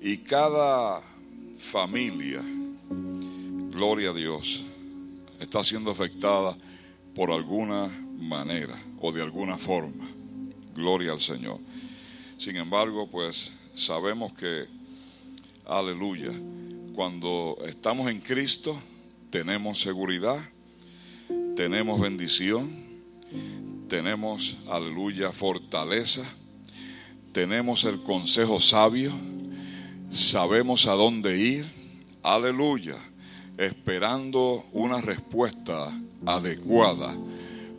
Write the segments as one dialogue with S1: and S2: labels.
S1: Y cada familia, gloria a Dios, está siendo afectada por alguna manera o de alguna forma. Gloria al Señor. Sin embargo, pues sabemos que, aleluya, cuando estamos en Cristo, tenemos seguridad, tenemos bendición, tenemos, aleluya, fortaleza, tenemos el consejo sabio, sabemos a dónde ir, aleluya, esperando una respuesta adecuada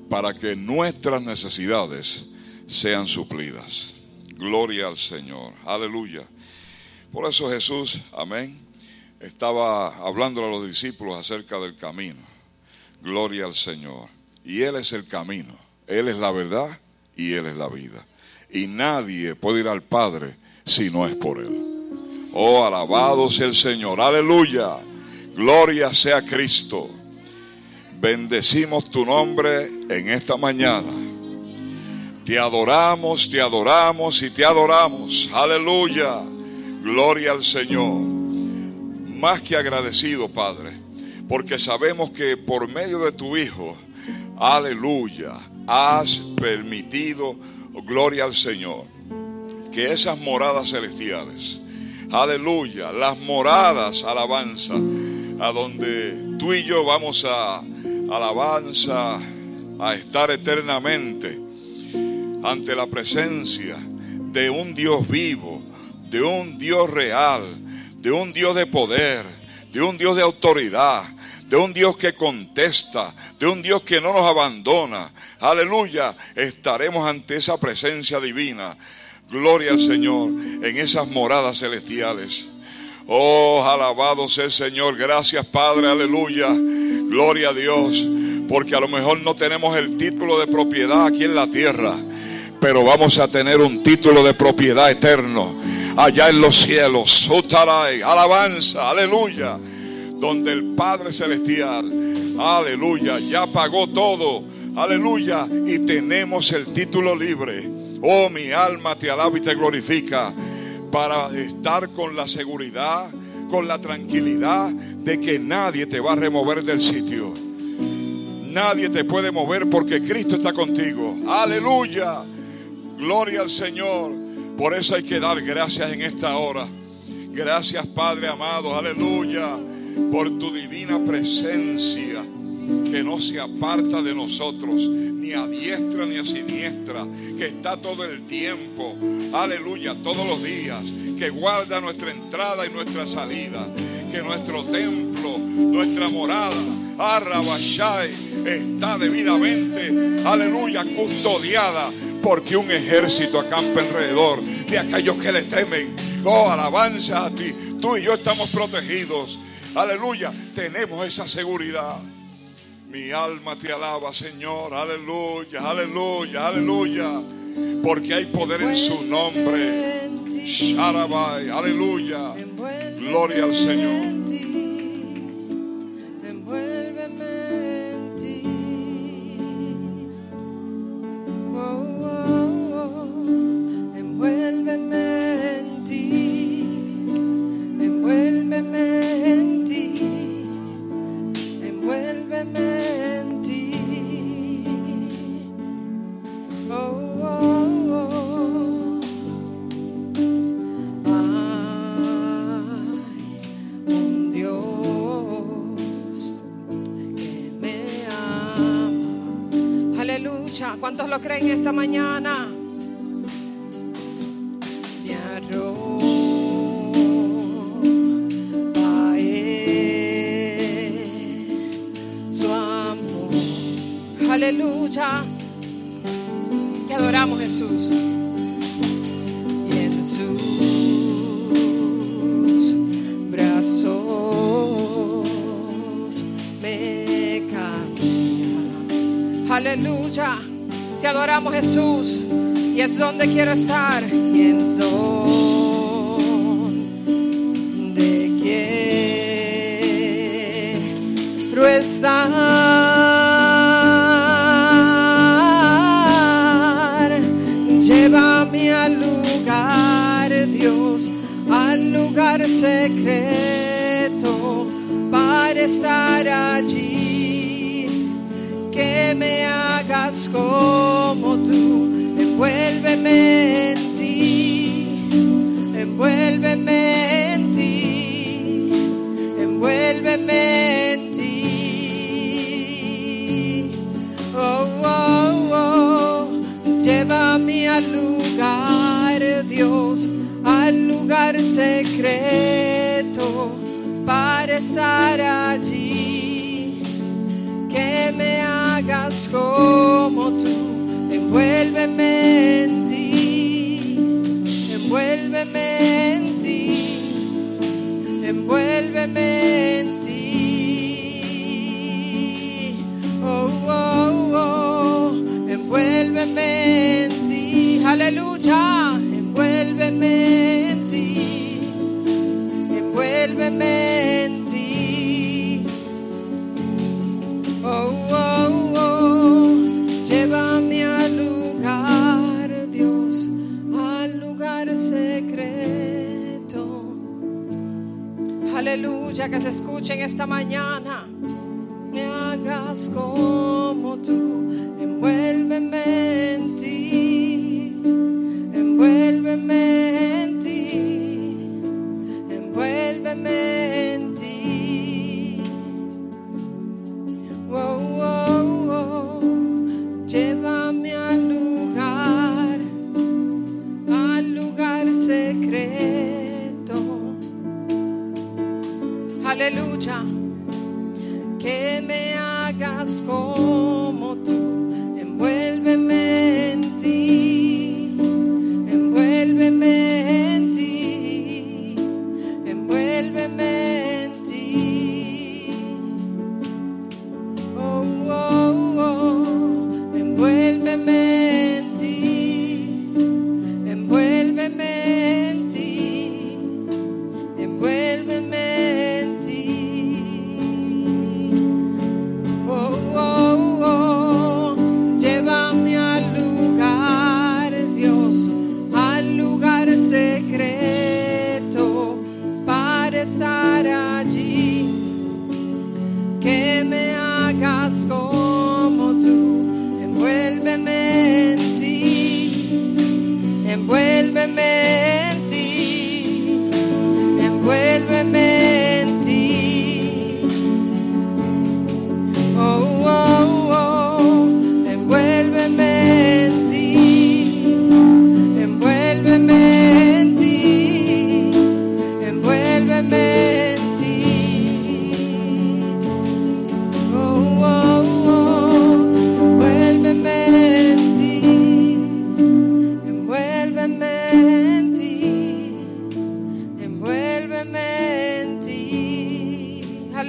S1: para que nuestras necesidades sean suplidas. Gloria al Señor, aleluya. Por eso Jesús, amén, estaba hablando a los discípulos acerca del camino. Gloria al Señor. Y Él es el camino, Él es la verdad y Él es la vida. Y nadie puede ir al Padre si no es por Él. Oh, alabado sea el Señor, aleluya. Gloria sea Cristo. Bendecimos tu nombre en esta mañana. Te adoramos, te adoramos y te adoramos. Aleluya. Gloria al Señor más que agradecido, Padre, porque sabemos que por medio de tu Hijo, aleluya, has permitido, gloria al Señor, que esas moradas celestiales, aleluya, las moradas, alabanza, a donde tú y yo vamos a alabanza, a estar eternamente ante la presencia de un Dios vivo, de un Dios real, de un Dios de poder, de un Dios de autoridad, de un Dios que contesta, de un Dios que no nos abandona. Aleluya, estaremos ante esa presencia divina. Gloria al Señor en esas moradas celestiales. Oh, alabado sea el Señor. Gracias, Padre. Aleluya. Gloria a Dios. Porque a lo mejor no tenemos el título de propiedad aquí en la tierra, pero vamos a tener un título de propiedad eterno allá en los cielos. Alabanza, aleluya. Donde el Padre Celestial, aleluya, ya pagó todo. Aleluya. Y tenemos el título libre. Oh, mi alma te alaba y te glorifica. Para estar con la seguridad, con la tranquilidad de que nadie te va a remover del sitio. Nadie te puede mover porque Cristo está contigo. Aleluya. Gloria al Señor. Por eso hay que dar gracias en esta hora. Gracias Padre amado, aleluya, por tu divina presencia que no se aparta de nosotros, ni a diestra ni a siniestra, que está todo el tiempo, aleluya, todos los días, que guarda nuestra entrada y nuestra salida, que nuestro templo, nuestra morada, Arrabashai, está debidamente, aleluya, custodiada porque un ejército acampa alrededor de aquellos que le temen. Oh, alabanza a ti. Tú y yo estamos protegidos. Aleluya. Tenemos esa seguridad. Mi alma te alaba, Señor. Aleluya, aleluya, aleluya. Porque hay poder en su nombre. Sharabai, aleluya. Gloria al Señor.
S2: ¿Cuántos lo creen esta mañana? Donde quiero estar. Aleluya, envuélveme en ti, envuélveme en ti. Oh, oh, oh, llévame al lugar, Dios, al lugar secreto. Aleluya, que se escuche en esta mañana. Me hagas como tú, envuélveme en ti, envuélveme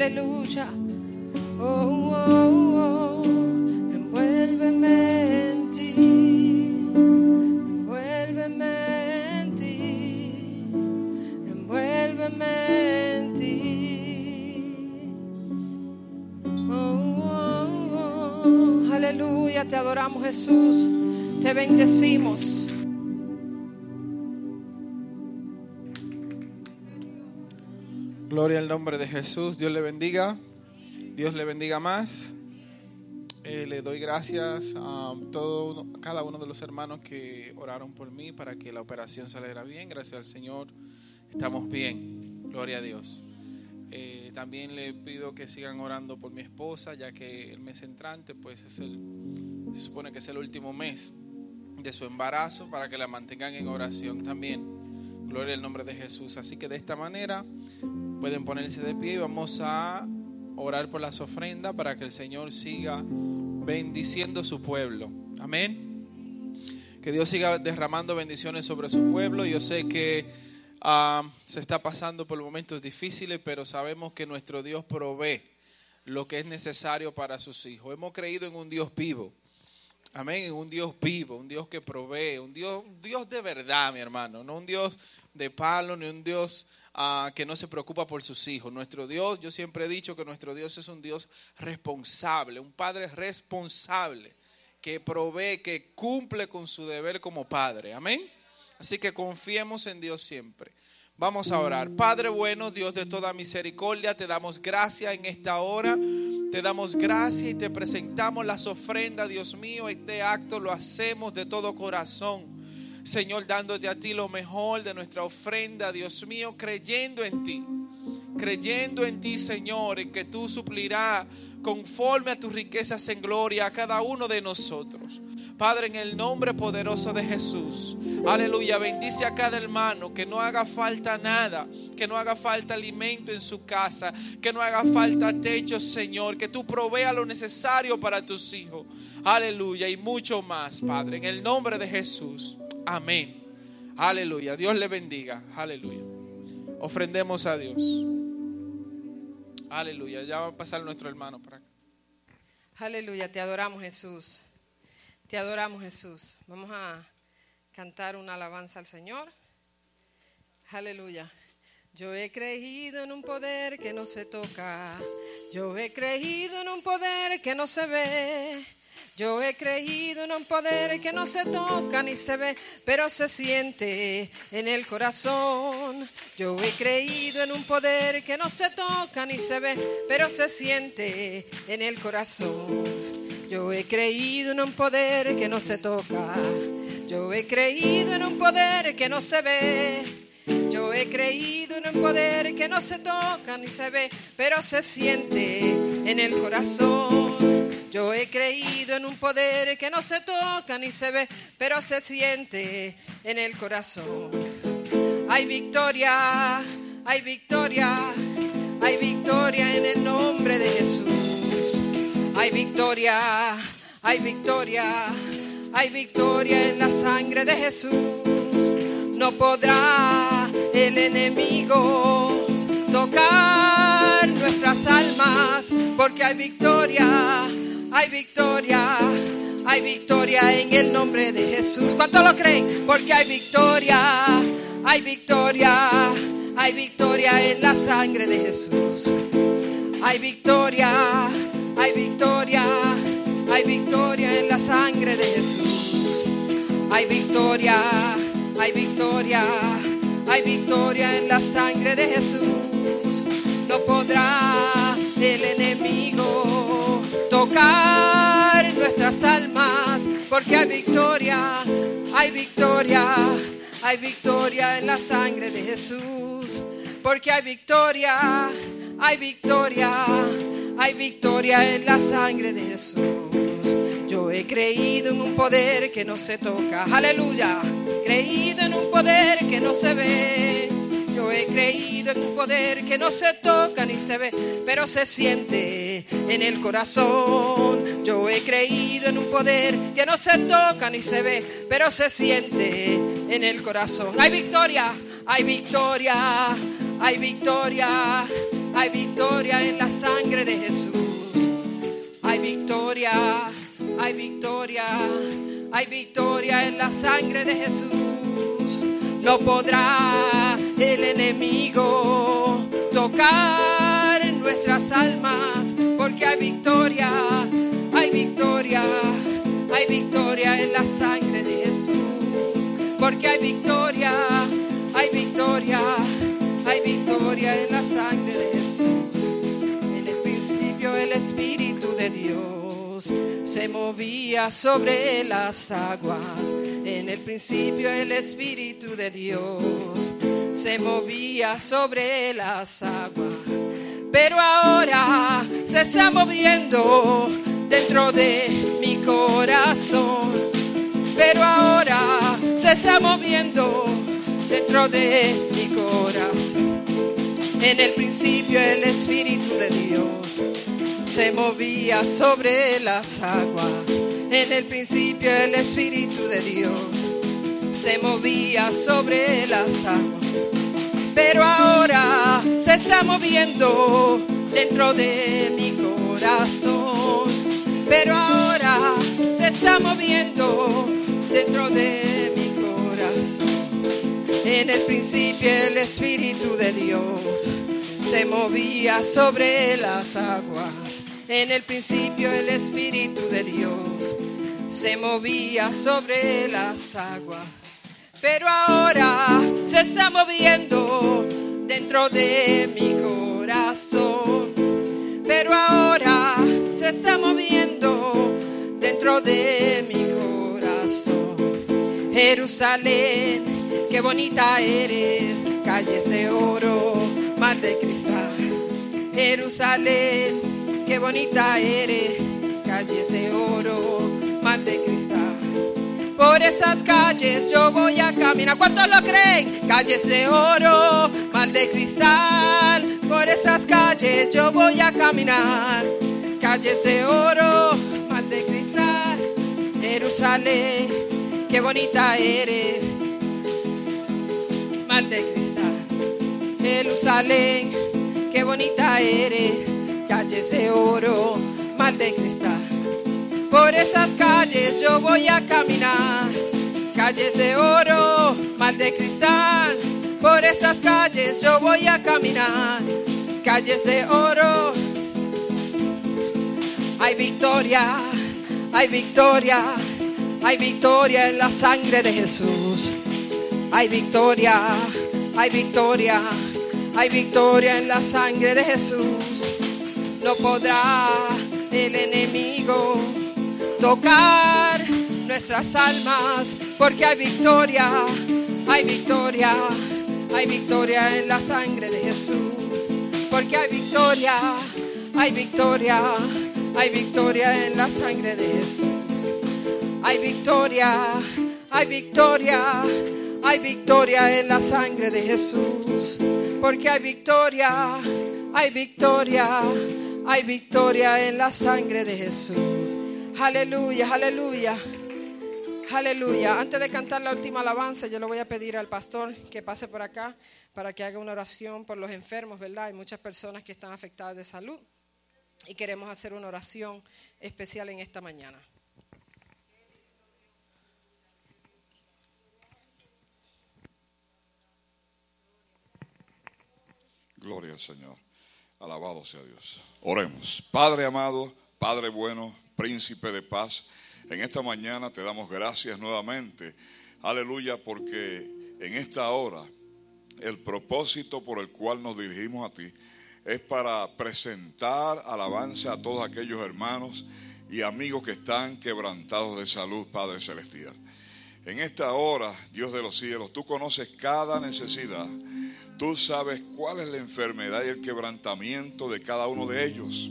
S2: Aleluya. Oh, oh, oh, envuélveme en ti, envuélveme en ti, envuélveme en ti. Oh, oh, oh, aleluya, te adoramos Jesús, te bendecimos.
S3: Gloria al nombre de Jesús. Dios le bendiga. Dios le bendiga más. Eh, le doy gracias a todo cada uno de los hermanos que oraron por mí para que la operación saliera bien. Gracias al Señor. Estamos bien. Gloria a Dios. Eh, también le pido que sigan orando por mi esposa, ya que el mes entrante, pues es el, se supone que es el último mes de su embarazo, para que la mantengan en oración también. Gloria al nombre de Jesús. Así que de esta manera pueden ponerse de pie y vamos a orar por las ofrendas para que el Señor siga bendiciendo su pueblo. Amén. Que Dios siga derramando bendiciones sobre su pueblo. Yo sé que ah, se está pasando por momentos difíciles, pero sabemos que nuestro Dios provee lo que es necesario para sus hijos. Hemos creído en un Dios vivo. Amén, en un Dios vivo, un Dios que provee, un Dios, un Dios de verdad, mi hermano, no un Dios de palo, ni un Dios que no se preocupa por sus hijos. Nuestro Dios, yo siempre he dicho que nuestro Dios es un Dios responsable, un Padre responsable, que provee, que cumple con su deber como Padre. Amén. Así que confiemos en Dios siempre. Vamos a orar. Padre bueno, Dios de toda misericordia, te damos gracias en esta hora. Te damos gracias y te presentamos las ofrendas, Dios mío. Este acto lo hacemos de todo corazón. Señor, dándote a ti lo mejor de nuestra ofrenda, Dios mío, creyendo en ti. Creyendo en ti, Señor, en que tú suplirás conforme a tus riquezas en gloria a cada uno de nosotros. Padre, en el nombre poderoso de Jesús. Aleluya. Bendice a cada hermano. Que no haga falta nada. Que no haga falta alimento en su casa. Que no haga falta techo, Señor. Que tú proveas lo necesario para tus hijos. Aleluya. Y mucho más, Padre. En el nombre de Jesús. Amén. Aleluya. Dios le bendiga. Aleluya. Ofrendemos a Dios. Aleluya. Ya va a pasar nuestro hermano por acá.
S2: Aleluya, te adoramos Jesús. Te adoramos Jesús. Vamos a cantar una alabanza al Señor. Aleluya. Yo he creído en un poder que no se toca. Yo he creído en un poder que no se ve. Yo he creído en un poder que no se toca ni se ve, pero se siente en el corazón. Yo he creído en un poder que no se toca ni se ve, pero se siente en el corazón. Yo he creído en un poder que no se toca. Yo he creído en un poder que no se ve. Yo he creído en un poder que no se toca ni se ve, pero se siente en el corazón. Yo he creído en un poder que no se toca ni se ve, pero se siente en el corazón. Hay victoria, hay victoria, hay victoria en el nombre de Jesús. Hay victoria, hay victoria, hay victoria en la sangre de Jesús. No podrá el enemigo tocar nuestras almas, porque hay victoria, hay victoria, hay victoria en el nombre de Jesús. ¿Cuántos lo creen? Porque hay victoria, hay victoria, hay victoria en la sangre de Jesús. Hay victoria hay victoria, hay victoria en la sangre de Jesús. Hay victoria, hay victoria, hay victoria en la sangre de Jesús. No podrá el enemigo tocar nuestras almas, porque hay victoria, hay victoria, hay victoria en la sangre de Jesús. Porque hay victoria, hay victoria hay victoria en la sangre de Jesús. Yo he creído en un poder que no se toca, aleluya. Creído en un poder que no se ve. Yo he creído en un poder que no se toca ni se ve, pero se siente en el corazón. Yo he creído en un poder que no se toca ni se ve, pero se siente en el corazón. Hay victoria, hay victoria, hay victoria hay victoria en la sangre de Jesús. Hay victoria, hay victoria, hay victoria en la sangre de Jesús. No podrá el enemigo tocar en nuestras almas, porque hay victoria, hay victoria, hay victoria en la sangre de Jesús. Porque hay victoria, hay victoria, hay victoria en la sangre de Jesús el Espíritu de Dios se movía sobre las aguas. En el principio el Espíritu de Dios se movía sobre las aguas. Pero ahora se está moviendo dentro de mi corazón. Pero ahora se está moviendo dentro de mi corazón. En el principio el Espíritu de Dios se movía sobre las aguas. En el principio el Espíritu de Dios se movía sobre las aguas. Pero ahora se está moviendo dentro de mi corazón. Pero ahora se está moviendo dentro de mi corazón. En el principio el Espíritu de Dios se movía sobre las aguas. En el principio el Espíritu de Dios se movía sobre las aguas. Pero ahora se está moviendo dentro de mi corazón. Pero ahora se está moviendo dentro de mi corazón. Jerusalén, qué bonita eres, calles de oro, mar de cristal. Jerusalén, qué bonita eres, calles de oro, mar de cristal. Por esas calles yo voy a caminar. ¿Cuántos lo creen? Calles de oro, mal de cristal. Por esas calles yo voy a caminar. Calles de oro, mal de cristal. Jerusalén, qué bonita eres. Mal de cristal. Jerusalén, qué bonita eres. Calles de oro, mal de cristal. Por esas calles yo voy a caminar, calles de oro, mal de cristal. Por esas calles yo voy a caminar, calles de oro. Hay victoria, hay victoria, hay victoria en la sangre de Jesús. Hay victoria, hay victoria, hay victoria en la sangre de Jesús. No podrá el enemigo tocar nuestras almas, porque hay victoria, hay victoria, hay victoria en la sangre de Jesús, porque hay victoria, hay victoria, hay victoria en la sangre de Jesús, hay victoria, hay victoria, hay victoria en la sangre de Jesús, porque hay victoria, hay victoria, hay victoria en la sangre de Jesús. Aleluya, aleluya. Aleluya. Antes de cantar la última alabanza, yo le voy a pedir al pastor que pase por acá para que haga una oración por los enfermos, ¿verdad? Hay muchas personas que están afectadas de salud y queremos hacer una oración especial en esta mañana.
S1: Gloria al Señor. Alabado sea Dios. Oremos. Padre amado, Padre bueno, príncipe de paz, en esta mañana te damos gracias nuevamente. Aleluya, porque en esta hora el propósito por el cual nos dirigimos a ti es para presentar alabanza a todos aquellos hermanos y amigos que están quebrantados de salud, Padre Celestial. En esta hora, Dios de los cielos, tú conoces cada necesidad. Tú sabes cuál es la enfermedad y el quebrantamiento de cada uno de ellos.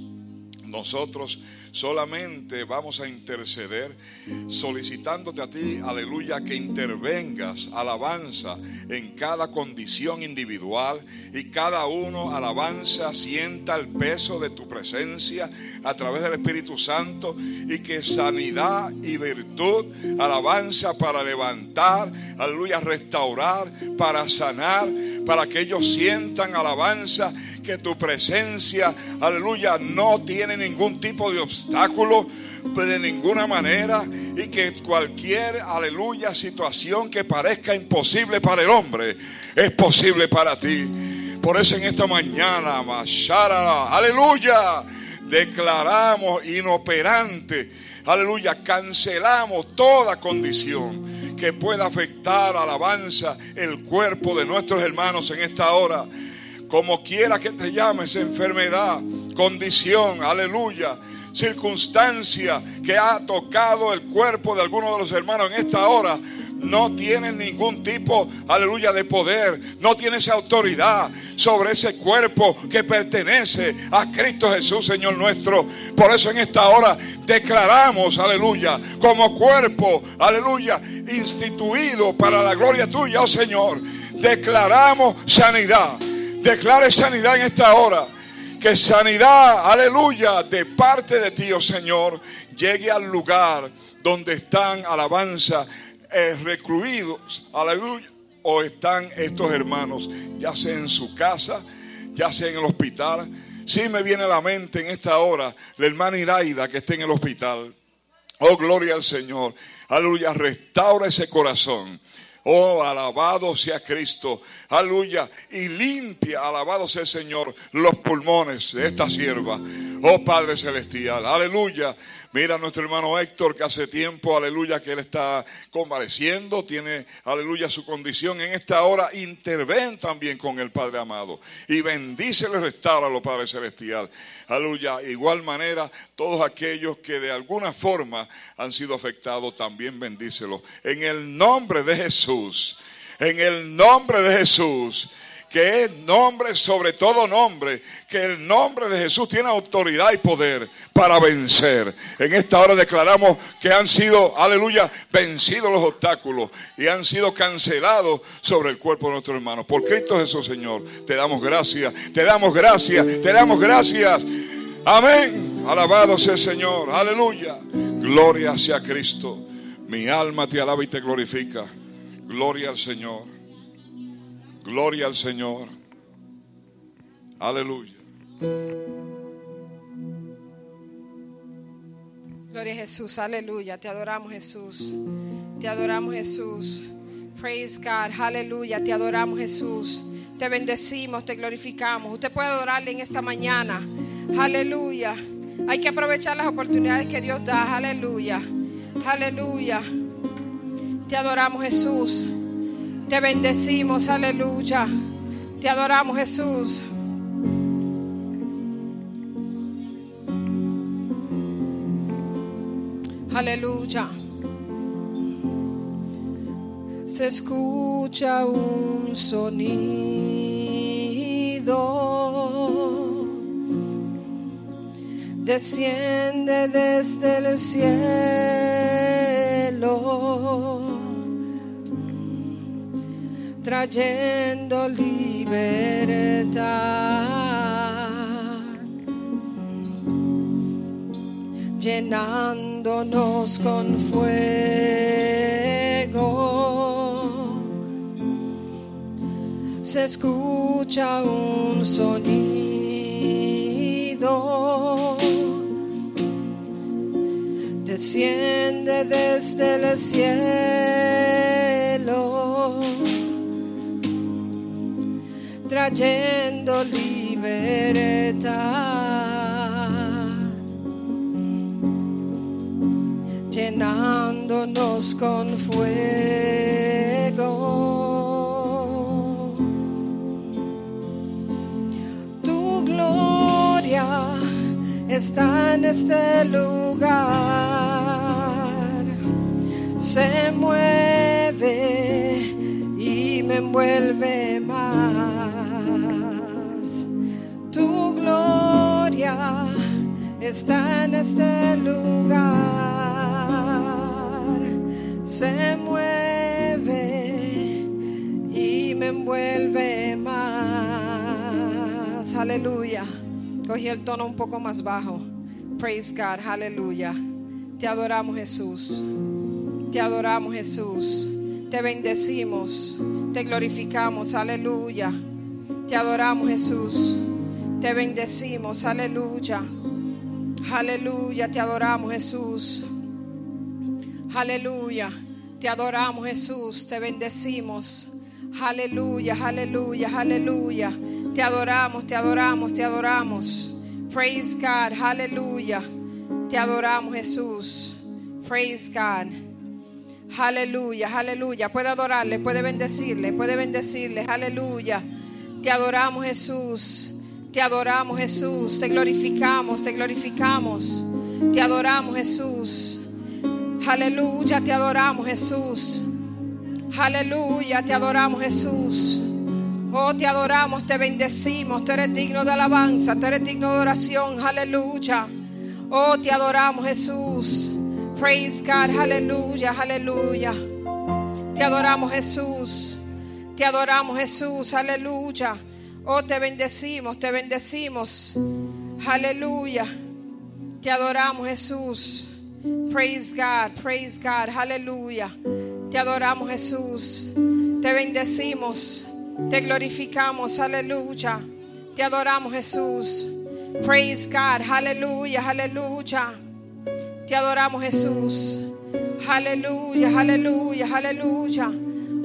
S1: Nosotros solamente vamos a interceder solicitándote a ti, aleluya, que intervengas, alabanza, en cada condición individual y cada uno, alabanza, sienta el peso de tu presencia a través del Espíritu Santo y que sanidad y virtud, alabanza para levantar, aleluya, restaurar, para sanar, para que ellos sientan alabanza que tu presencia, aleluya, no tiene ningún tipo de obstáculo de ninguna manera y que cualquier, aleluya, situación que parezca imposible para el hombre es posible para ti. Por eso en esta mañana, aleluya, declaramos inoperante, aleluya, cancelamos toda condición que pueda afectar, alabanza, el cuerpo de nuestros hermanos en esta hora como quiera que te llames, enfermedad, condición, aleluya, circunstancia que ha tocado el cuerpo de alguno de los hermanos en esta hora, no tiene ningún tipo, aleluya, de poder, no tiene esa autoridad sobre ese cuerpo que pertenece a Cristo Jesús, Señor nuestro. Por eso en esta hora declaramos, aleluya, como cuerpo, aleluya, instituido para la gloria tuya, oh Señor, declaramos sanidad Declare sanidad en esta hora. Que sanidad, aleluya, de parte de ti, oh Señor, llegue al lugar donde están, alabanza, eh, recluidos, aleluya, o están estos hermanos, ya sea en su casa, ya sea en el hospital. Sí me viene a la mente en esta hora la hermana Iraida que está en el hospital. Oh, gloria al Señor. Aleluya, restaura ese corazón. Oh, alabado sea Cristo. Aleluya. Y limpia, alabado sea el Señor, los pulmones de esta sierva. Oh Padre Celestial, aleluya. Mira a nuestro hermano Héctor que hace tiempo, aleluya, que él está convaleciendo, tiene, aleluya, su condición en esta hora. Interven también con el Padre amado y bendícele, restauralo, Padre Celestial. Aleluya. Igual manera, todos aquellos que de alguna forma han sido afectados, también bendícelos. En el nombre de Jesús, en el nombre de Jesús que es nombre sobre todo nombre, que el nombre de Jesús tiene autoridad y poder para vencer. En esta hora declaramos que han sido, aleluya, vencidos los obstáculos y han sido cancelados sobre el cuerpo de nuestro hermano. Por Cristo Jesús, Señor, te damos gracias, te damos gracias, te damos gracias. Amén. Alabado sea el Señor. Aleluya. Gloria sea Cristo. Mi alma te alaba y te glorifica. Gloria al Señor. Gloria al Señor. Aleluya.
S2: Gloria a Jesús, aleluya. Te adoramos Jesús. Te adoramos Jesús. Praise God, aleluya. Te adoramos Jesús. Te bendecimos, te glorificamos. Usted puede adorarle en esta mañana. Aleluya. Hay que aprovechar las oportunidades que Dios da. Aleluya. Aleluya. Te adoramos Jesús. Te bendecimos, aleluya. Te adoramos, Jesús. Aleluya. Se escucha un sonido. Desciende desde el cielo trayendo libertad, llenándonos con fuego. Se escucha un sonido, desciende desde el cielo trayendo libertad, llenándonos con fuego. Tu gloria está en este lugar, se mueve y me envuelve más. Está en este lugar, se mueve y me envuelve más. Aleluya. Cogí el tono un poco más bajo. Praise God. Aleluya. Te adoramos Jesús. Te adoramos Jesús. Te bendecimos. Te glorificamos. Aleluya. Te adoramos Jesús. Te bendecimos. Aleluya. Aleluya. Te adoramos Jesús. Aleluya. Te adoramos Jesús. Te bendecimos. Aleluya. Aleluya. Aleluya. Te adoramos. Te adoramos. Te adoramos. Praise God. Aleluya. Te adoramos Jesús. Praise God. Aleluya, aleluya. Puede adorarle, puede bendecirle, puede bendecirle. Aleluya. Te adoramos Jesús. Te adoramos Jesús. Te glorificamos, te glorificamos. Te adoramos Jesús. Aleluya, te adoramos Jesús. Aleluya, te adoramos Jesús. Oh, te adoramos, te bendecimos. Tú eres digno de alabanza, tú eres digno de oración. Aleluya. Oh, te adoramos Jesús. Praise God, aleluya, aleluya. Te adoramos Jesús. Te adoramos Jesús, aleluya. Oh, te bendecimos, te bendecimos. Aleluya. Te adoramos Jesús. Praise God, praise God, aleluya. Te adoramos Jesús. Te bendecimos, te glorificamos, aleluya. Te adoramos Jesús. Praise God, aleluya, aleluya. Te adoramos Jesús. Aleluya, aleluya, aleluya.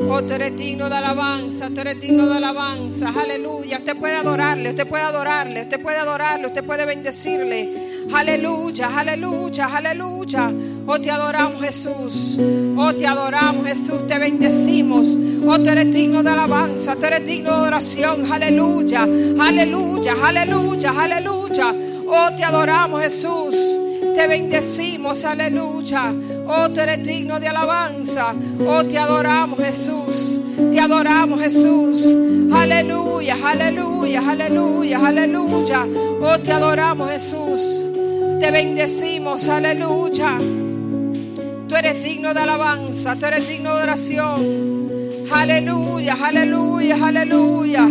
S2: Oh, tú eres digno de alabanza, tú eres digno de alabanza. Aleluya. Usted puede adorarle, usted puede adorarle, usted puede adorarle, usted puede bendecirle. Aleluya, aleluya, aleluya. Oh, te adoramos Jesús. Oh, te adoramos Jesús, te bendecimos. Oh, tú eres digno de alabanza, tú eres digno de oración. Aleluya, aleluya, aleluya, aleluya. Oh, te adoramos Jesús. Te bendecimos, aleluya. Oh, tú eres digno de alabanza. Oh, te adoramos, Jesús. Te adoramos, Jesús. Aleluya, aleluya, aleluya, aleluya. Oh, te adoramos, Jesús. Te bendecimos, aleluya. Tú eres digno de alabanza, tú eres digno de oración. Aleluya, aleluya, aleluya.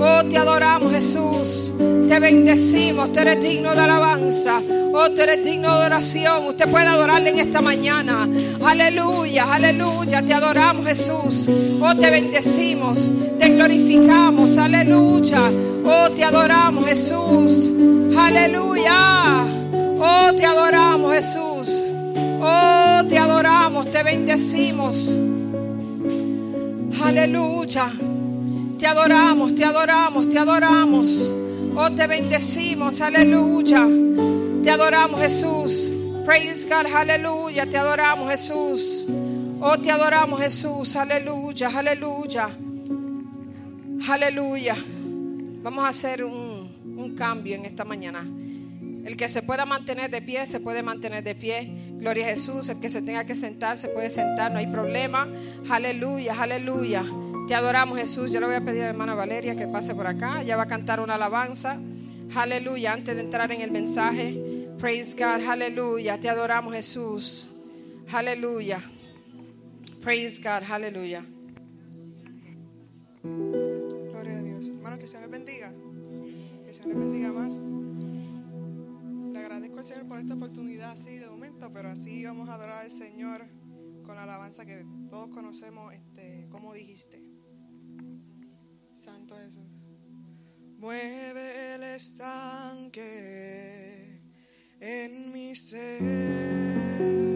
S2: Oh, te adoramos, Jesús. Te bendecimos, tú eres digno de alabanza. Oh, tú eres digno de oración. Usted puede adorarle en esta mañana. Aleluya, aleluya. Te adoramos, Jesús. Oh, te bendecimos. Te glorificamos. Aleluya. Oh, te adoramos, Jesús. Aleluya. Oh, te adoramos, Jesús. Oh, te adoramos, te bendecimos. Aleluya. Te adoramos, te adoramos, te adoramos. Oh, te bendecimos. Aleluya. Te adoramos, Jesús. Praise God, aleluya. Te adoramos, Jesús. Oh, te adoramos, Jesús. Aleluya, aleluya. Aleluya. Vamos a hacer un, un cambio en esta mañana. El que se pueda mantener de pie, se puede mantener de pie. Gloria a Jesús. El que se tenga que sentar, se puede sentar. No hay problema. Aleluya, aleluya. Te adoramos, Jesús. Yo le voy a pedir a la hermana Valeria que pase por acá. Ella va a cantar una alabanza. Aleluya. Antes de entrar en el mensaje. Praise God. Aleluya. Te adoramos, Jesús. Aleluya. Praise God. Aleluya.
S3: Gloria a Dios. Hermanos, que se les bendiga. Que se les bendiga más. Le agradezco al Señor por esta oportunidad así de momento, pero así vamos a adorar al Señor con la alabanza que todos conocemos, este, como dijiste. Santo Jesús. Mueve el estanque en mi ser.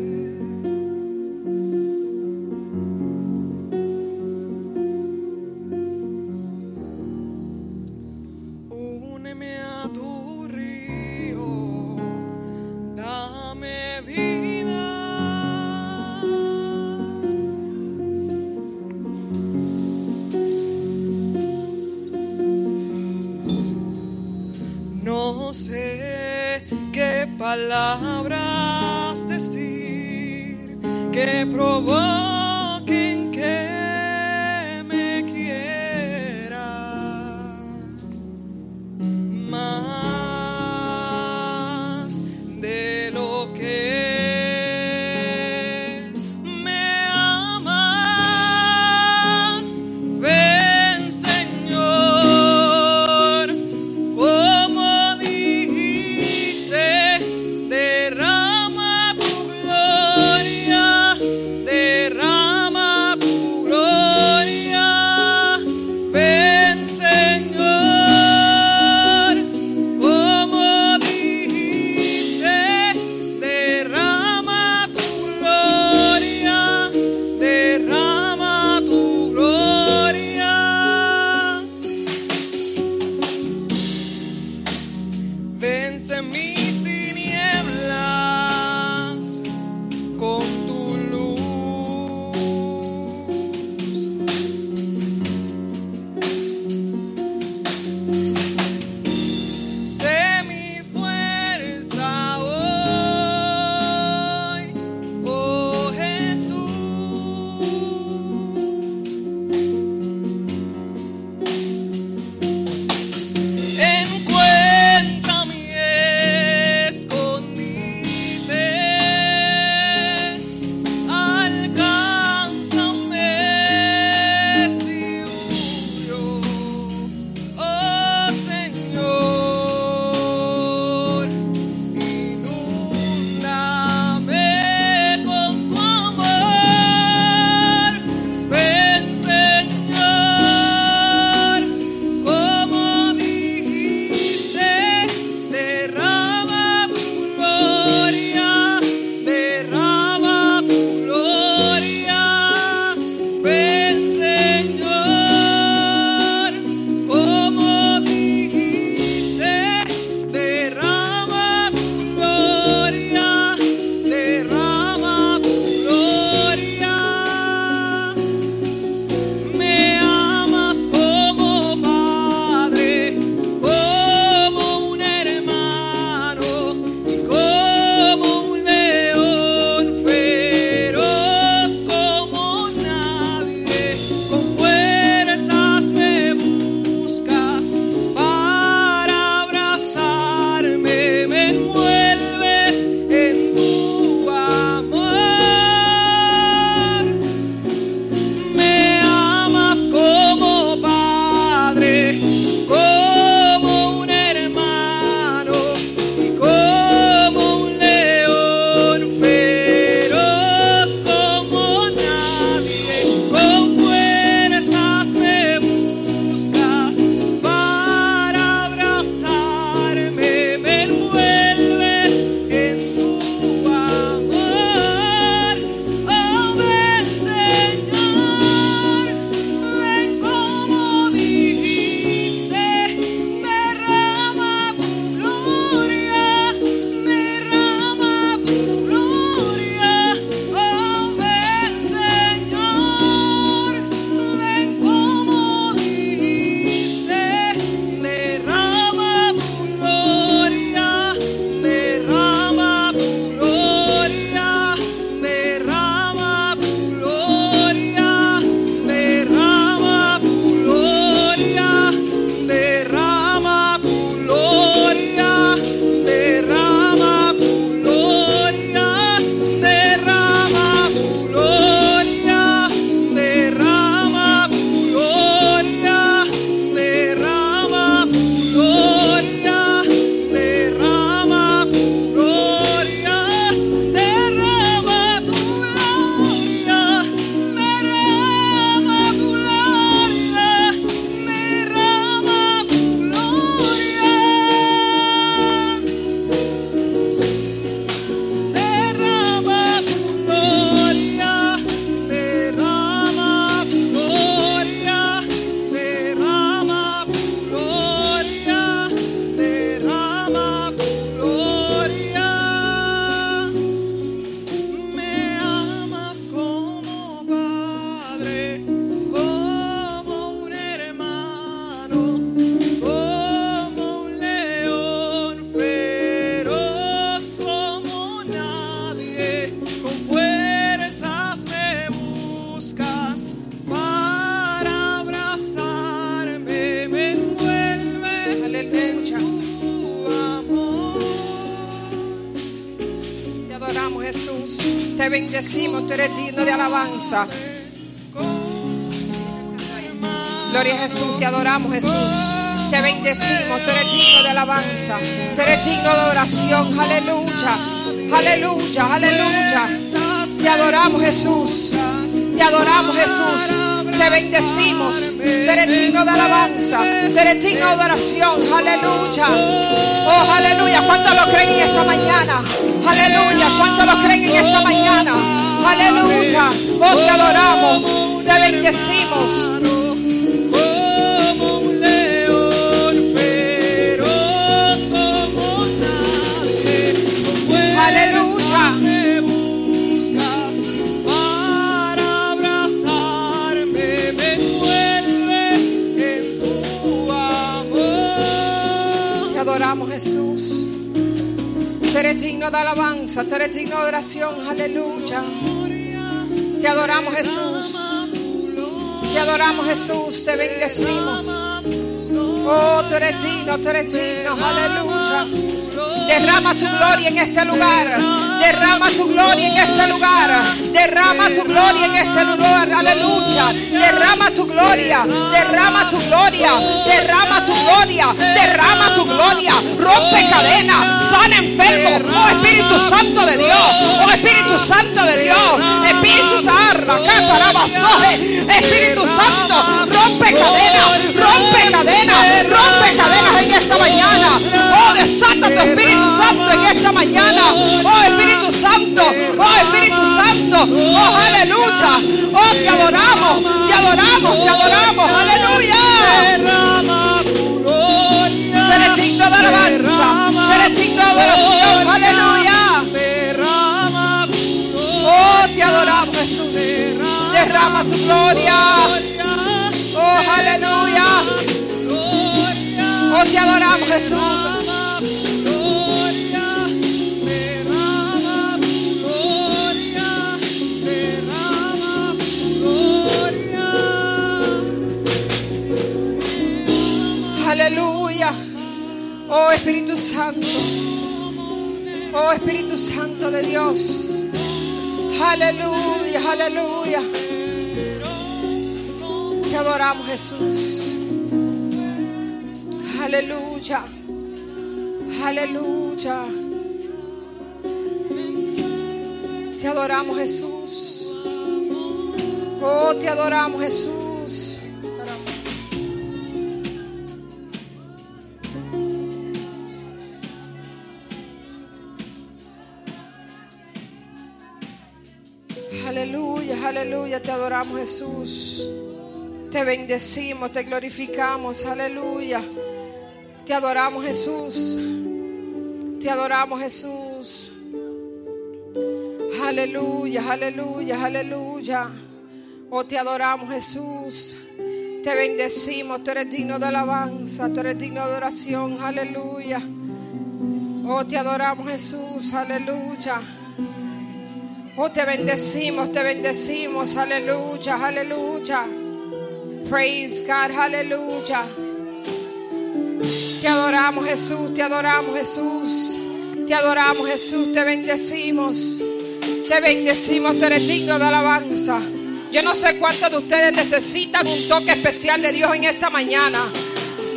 S2: Bendecimos, tú eres digno de alabanza. Gloria a Jesús, te adoramos Jesús. Te bendecimos, tú eres digno de alabanza. Tú eres digno de oración. Aleluya. Aleluya, aleluya. Te adoramos Jesús. Te adoramos Jesús. Te bendecimos. Tú eres digno de alabanza. Tú eres digno de oración. Aleluya. Oh, aleluya. ¿Cuántos lo creen en esta mañana? Aleluya. ¿Cuántos lo creen en esta mañana? Aleluya. Oh, te adoramos. Te bendecimos. Tú eres digno de alabanza, tú eres digno de oración, aleluya. Te adoramos Jesús. Te adoramos Jesús, te bendecimos. Oh, tú eres digno, tú eres digno, aleluya. Derrama tu gloria en este lugar. Derrama tu gloria en este lugar. Derrama tu gloria en este lugar. Aleluya. Derrama tu gloria. Derrama tu gloria. Derrama tu gloria. Derrama tu gloria. Rompe cadenas. Sana enfermos. Oh Espíritu Santo de Dios. Oh Espíritu Santo de Dios. Espíritu Santo. Espíritu Santo. Rompe cadenas. Rompe cadenas. Rompe cadenas en esta mañana. Desata tu Espíritu Santo en esta mañana. Oh, Espíritu Santo. Oh, Espíritu Santo. Oh, aleluya. Oh, te adoramos. Te adoramos. Te adoramos. Aleluya. Tú eres digno de alabanza. Tú eres digno de oración. Aleluya. Oh, te adoramos, Jesús. Derrama tu gloria. Oh, aleluya. Oh, te adoramos, Jesús. Oh Espíritu Santo. Oh Espíritu Santo de Dios. Aleluya, aleluya. Te adoramos Jesús. Aleluya. Aleluya. Te adoramos Jesús. Oh, te adoramos Jesús. Te adoramos Jesús. Te bendecimos, te glorificamos, aleluya. Te adoramos Jesús. Te adoramos Jesús. Aleluya, aleluya, aleluya. Oh, te adoramos Jesús. Te bendecimos, tú eres digno de alabanza, tú eres digno de oración, aleluya. Oh, te adoramos Jesús, aleluya. Oh, te bendecimos, te bendecimos, aleluya, aleluya. Praise God, aleluya. Te adoramos Jesús, te adoramos Jesús. Te adoramos Jesús, te bendecimos. Te bendecimos, tú eres digno de alabanza. Yo no sé cuántos de ustedes necesitan un toque especial de Dios en esta mañana.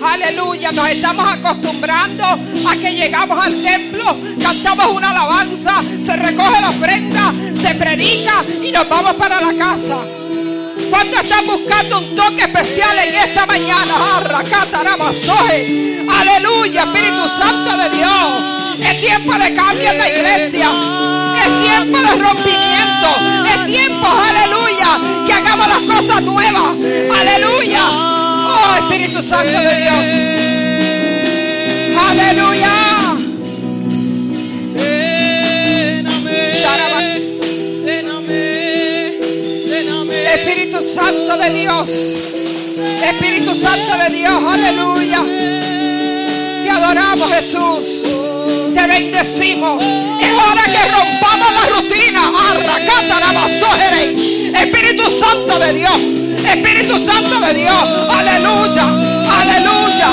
S2: Aleluya, nos estamos acostumbrando a que llegamos al templo, cantamos una alabanza, se recoge la ofrenda, se predica y nos vamos para la casa. ¿Cuántos están buscando un toque especial en esta mañana? Aleluya, Espíritu Santo de Dios. Es tiempo de cambio en la iglesia. Es tiempo de rompimiento. Es tiempo, aleluya, que hagamos las cosas nuevas. Aleluya. Oh, Espíritu Santo de Dios. Aleluya. Espíritu Santo de Dios. Espíritu Santo de Dios. Aleluya. Te adoramos, Jesús. Te bendecimos. Es hora que rompamos la rutina. Espíritu Santo de Dios. Espíritu Santo de Dios. Aleluya, aleluya.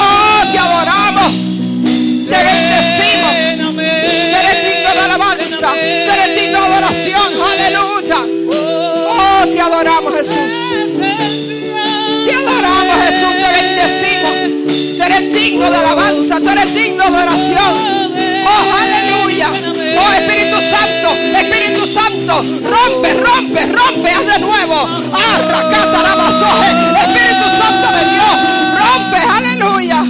S2: Oh, te adoramos. Te bendecimos. Eres digno de alabanza. Eres digno de adoración. Aleluya. Oh, te adoramos, Jesús. Te adoramos, Jesús. Te bendecimos. Eres digno de alabanza. Tú eres digno de oración. Oh, aleluya. Oh, Espíritu Santo, Espíritu Santo, rompe, rompe, rompe, haz de nuevo. Arracata la masoje. Espíritu Santo de Dios, rompe, aleluya.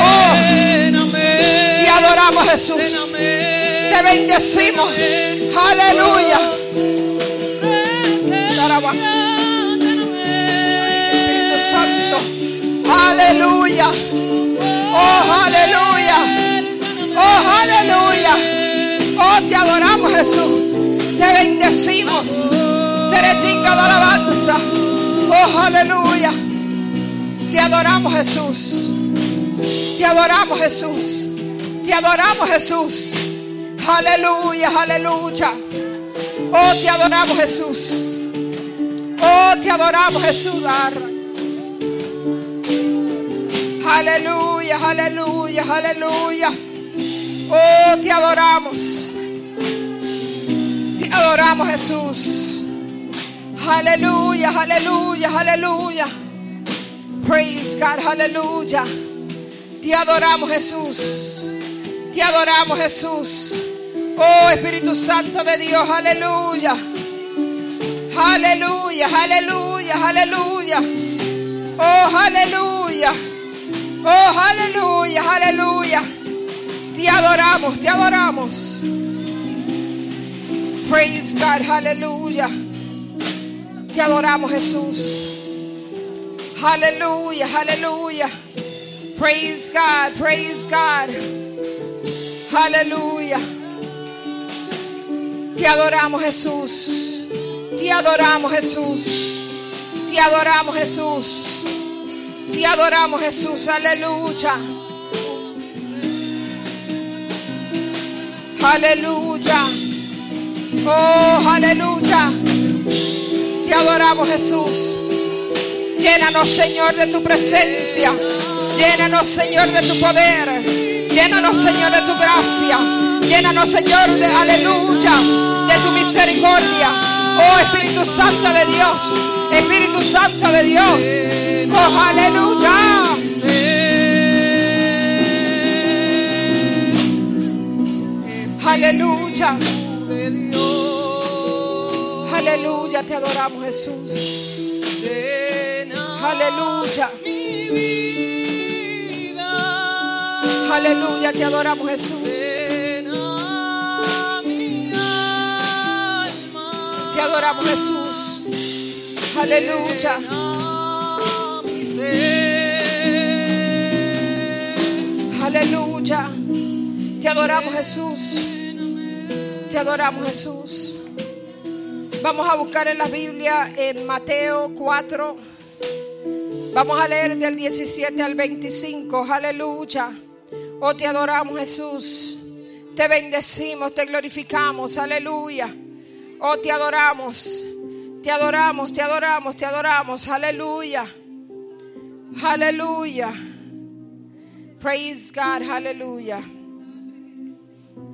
S2: Oh, te adoramos Jesús. Te bendecimos. Aleluya. Espíritu Santo. Aleluya. Oh, aleluya. Oh, aleluya. Te adoramos Jesús. Te bendecimos. Te eres de alabanza. Oh, aleluya. Te adoramos Jesús. Te adoramos Jesús. Te adoramos Jesús. Aleluya, aleluya. Oh, te adoramos Jesús. Oh, te adoramos Jesús. Aleluya, aleluya, aleluya. Oh, te adoramos. Adoramos Jesús. Aleluya, aleluya, aleluya. Praise God, aleluya. Te adoramos Jesús. Te adoramos Jesús. Oh Espíritu Santo de Dios, aleluya. Aleluya, aleluya, aleluya. Oh, aleluya. Oh, aleluya, aleluya. Te adoramos, te adoramos. Praise God, aleluya. Te adoramos Jesús. Aleluya, aleluya. Praise God, praise God. Aleluya. Te adoramos Jesús. Te adoramos Jesús. Te adoramos Jesús. Te adoramos Jesús. Aleluya. Aleluya. Oh, aleluya. Te adoramos Jesús. Llénanos, Señor, de tu presencia. Llénanos, Señor, de tu poder. Llénanos, Señor, de tu gracia. Llénanos, Señor, de aleluya, de tu misericordia. Oh Espíritu Santo de Dios. Espíritu Santo de Dios. Oh, aleluya. Aleluya. Aleluya, te adoramos Jesús. Aleluya. Aleluya, te adoramos Jesús. Te adoramos Jesús. Aleluya. Aleluya. Te adoramos Jesús. Te adoramos Jesús. Vamos a buscar en la Biblia en Mateo 4. Vamos a leer del 17 al 25. Aleluya. Oh, te adoramos Jesús. Te bendecimos, te glorificamos. Aleluya. Oh, te adoramos. Te adoramos, te adoramos, te adoramos. Aleluya. Aleluya. Praise God. Aleluya.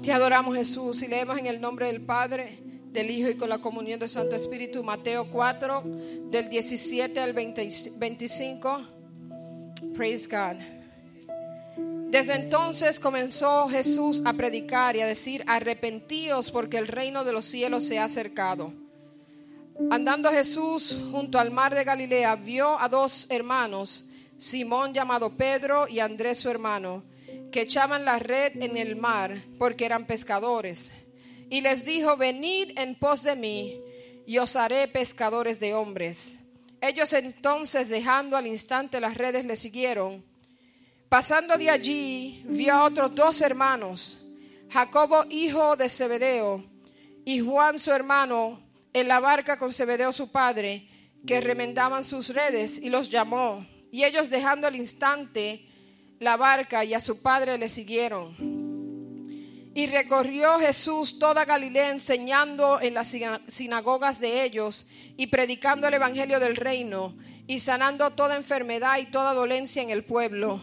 S2: Te adoramos Jesús y leemos en el nombre del Padre, del Hijo y con la comunión del Santo Espíritu, Mateo 4, del 17 al 20 25. Praise God. Desde entonces comenzó Jesús a predicar y a decir, arrepentíos porque el reino de los cielos se ha acercado. Andando Jesús junto al mar de Galilea, vio a dos hermanos, Simón llamado Pedro y Andrés su hermano, que echaban la red en el mar porque eran pescadores. Y les dijo, venid en pos de mí y os haré pescadores de hombres. Ellos entonces, dejando al instante las redes, le siguieron. Pasando de allí, vio a otros dos hermanos, Jacobo, hijo de Zebedeo, y Juan, su hermano, en la barca con Zebedeo, su padre, que remendaban sus redes, y los llamó. Y ellos, dejando al instante la barca y a su padre, le siguieron. Y recorrió Jesús toda Galilea enseñando en las sinagogas de ellos y predicando el Evangelio del reino y sanando toda enfermedad y toda dolencia en el pueblo.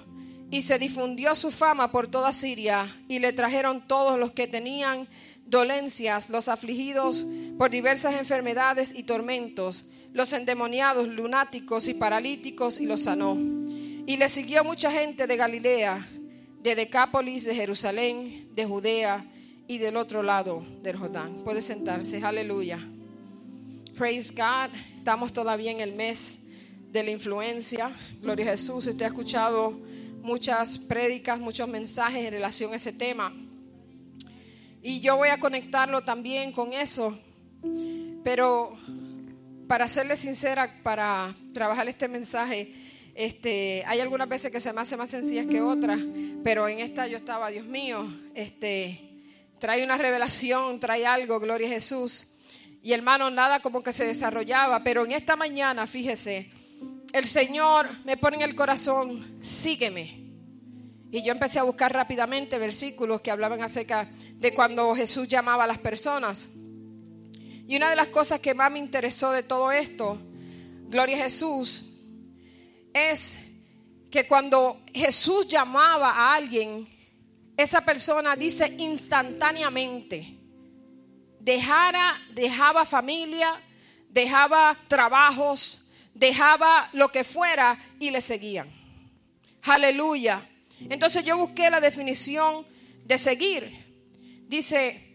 S2: Y se difundió su fama por toda Siria y le trajeron todos los que tenían dolencias, los afligidos por diversas enfermedades y tormentos, los endemoniados, lunáticos y paralíticos y los sanó. Y le siguió mucha gente de Galilea, de Decápolis, de Jerusalén, de Judea y del otro lado del Jordán. Puede sentarse, aleluya. Praise God. Estamos todavía en el mes de la influencia. Gloria a Jesús. Usted ha escuchado muchas prédicas, muchos mensajes en relación a ese tema. Y yo voy a conectarlo también con eso. Pero para serle sincera, para trabajar este mensaje, este, hay algunas veces que se me hace más sencillas que otras, pero en esta yo estaba, Dios mío, este, trae una revelación, trae algo, gloria a Jesús. Y hermano, nada como que se desarrollaba, pero en esta mañana, fíjese, el Señor me pone en el corazón, sígueme. Y yo empecé a buscar rápidamente versículos que hablaban acerca de cuando Jesús llamaba a las personas. Y una de las cosas que más me interesó de todo esto, gloria a Jesús, es que cuando Jesús llamaba a alguien, esa persona dice instantáneamente, dejara, dejaba familia, dejaba trabajos, dejaba lo que fuera y le seguían. Aleluya. Entonces yo busqué la definición de seguir. Dice,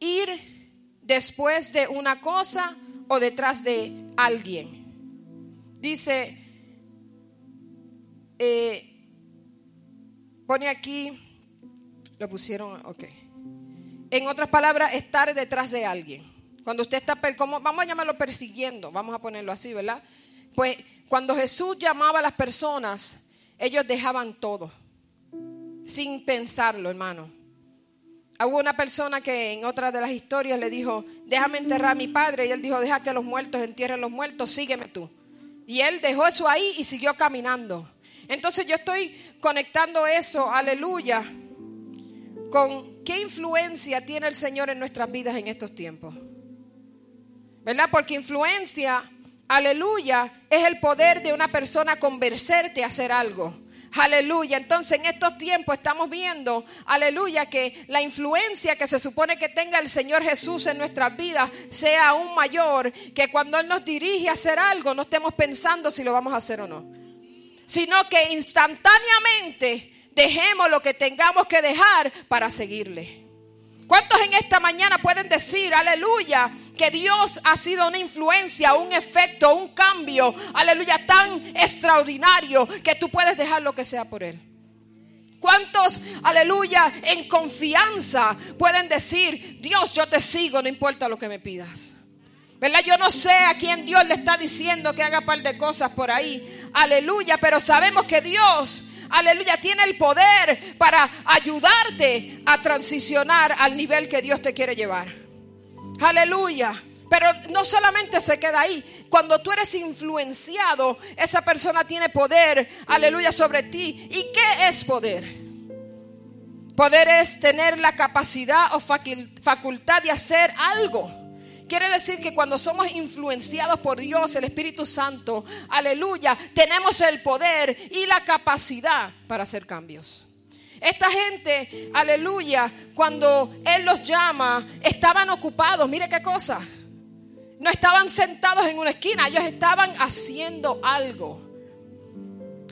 S2: ir después de una cosa o detrás de alguien. Dice, eh, pone aquí, lo pusieron, ok. En otras palabras, estar detrás de alguien. Cuando usted está, como, vamos a llamarlo persiguiendo, vamos a ponerlo así, ¿verdad? Pues cuando Jesús llamaba a las personas, ellos dejaban todo, sin pensarlo, hermano. Hubo una persona que en otra de las historias le dijo, déjame enterrar a mi padre. Y él dijo, deja que los muertos entierren los muertos, sígueme tú. Y él dejó eso ahí y siguió caminando. Entonces yo estoy conectando eso, aleluya, con qué influencia tiene el Señor en nuestras vidas en estos tiempos. ¿Verdad? Porque influencia, aleluya, es el poder de una persona convencerte a hacer algo. Aleluya. Entonces en estos tiempos estamos viendo, aleluya, que la influencia que se supone que tenga el Señor Jesús en nuestras vidas sea aún mayor, que cuando Él nos dirige a hacer algo no estemos pensando si lo vamos a hacer o no, sino que instantáneamente dejemos lo que tengamos que dejar para seguirle. ¿Cuántos en esta mañana pueden decir, aleluya, que Dios ha sido una influencia, un efecto, un cambio, aleluya, tan extraordinario que tú puedes dejar lo que sea por Él? ¿Cuántos, aleluya, en confianza pueden decir, Dios, yo te sigo, no importa lo que me pidas? ¿Verdad? Yo no sé a quién Dios le está diciendo que haga un par de cosas por ahí. Aleluya, pero sabemos que Dios aleluya, tiene el poder para ayudarte a transicionar al nivel que Dios te quiere llevar. Aleluya. Pero no solamente se queda ahí. Cuando tú eres influenciado, esa persona tiene poder, aleluya, sobre ti. ¿Y qué es poder? Poder es tener la capacidad o facultad de hacer algo. Quiere decir que cuando somos influenciados por Dios, el Espíritu Santo, aleluya, tenemos el poder y la capacidad para hacer cambios. Esta gente, aleluya, cuando Él los llama, estaban ocupados. Mire qué cosa. No estaban sentados en una esquina, ellos estaban haciendo algo.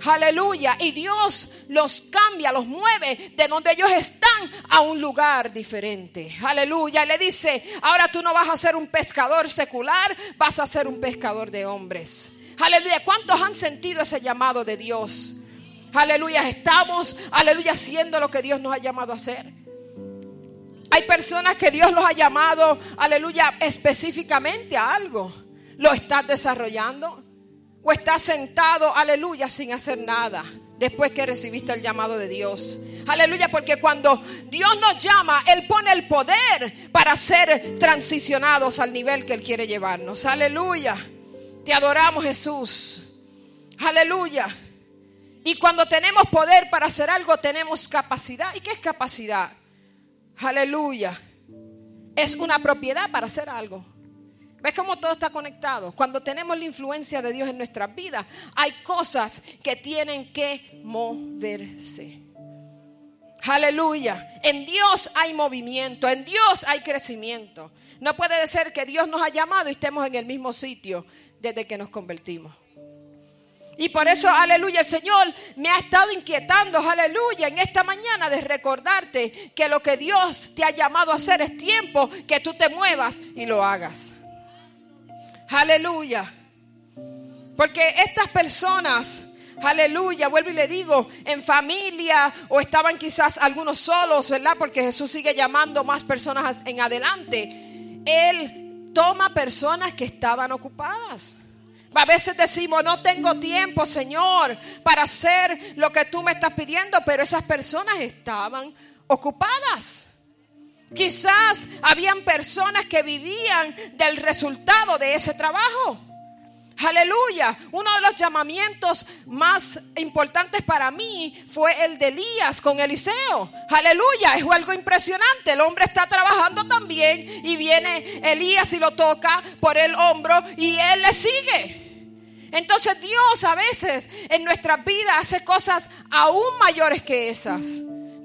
S2: Aleluya. Y Dios los cambia, los mueve de donde ellos están a un lugar diferente. Aleluya. Y le dice, ahora tú no vas a ser un pescador secular, vas a ser un pescador de hombres. Aleluya. ¿Cuántos han sentido ese llamado de Dios? Aleluya. Estamos, aleluya, haciendo lo que Dios nos ha llamado a hacer. Hay personas que Dios los ha llamado, aleluya, específicamente a algo. Lo estás desarrollando o estás sentado, aleluya, sin hacer nada después que recibiste el llamado de Dios. Aleluya, porque cuando Dios nos llama, Él pone el poder para ser transicionados al nivel que Él quiere llevarnos. Aleluya. Te adoramos Jesús. Aleluya. Y cuando tenemos poder para hacer algo, tenemos capacidad. ¿Y qué es capacidad? Aleluya. Es una propiedad para hacer algo. ¿Ves cómo todo está conectado? Cuando tenemos la influencia de Dios en nuestras vidas, hay cosas que tienen que moverse. Aleluya. En Dios hay movimiento, en Dios hay crecimiento. No puede ser que Dios nos ha llamado y estemos en el mismo sitio desde que nos convertimos. Y por eso, aleluya, el Señor me ha estado inquietando, aleluya, en esta mañana de recordarte que lo que Dios te ha llamado a hacer es tiempo que tú te muevas y lo hagas. Aleluya. Porque estas personas, aleluya, vuelvo y le digo, en familia o estaban quizás algunos solos, ¿verdad? Porque Jesús sigue llamando más personas en adelante. Él toma personas que estaban ocupadas. A veces decimos, no tengo tiempo, Señor, para hacer lo que tú me estás pidiendo, pero esas personas estaban ocupadas. Quizás habían personas que vivían del resultado de ese trabajo. Aleluya. Uno de los llamamientos más importantes para mí fue el de Elías con Eliseo. Aleluya. Es algo impresionante. El hombre está trabajando también y viene Elías y lo toca por el hombro y él le sigue. Entonces Dios a veces en nuestras vidas hace cosas aún mayores que esas.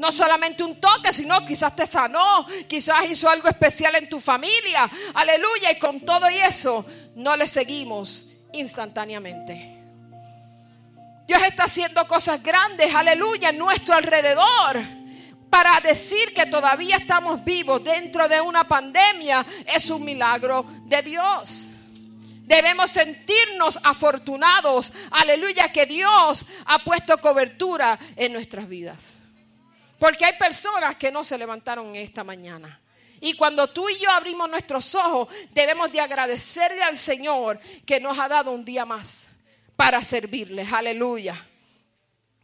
S2: No solamente un toque, sino quizás te sanó, quizás hizo algo especial en tu familia. Aleluya. Y con todo y eso no le seguimos instantáneamente. Dios está haciendo cosas grandes, aleluya, en nuestro alrededor. Para decir que todavía estamos vivos dentro de una pandemia es un milagro de Dios. Debemos sentirnos afortunados, aleluya, que Dios ha puesto cobertura en nuestras vidas. Porque hay personas que no se levantaron esta mañana. Y cuando tú y yo abrimos nuestros ojos, debemos de agradecerle al Señor que nos ha dado un día más para servirle. Aleluya.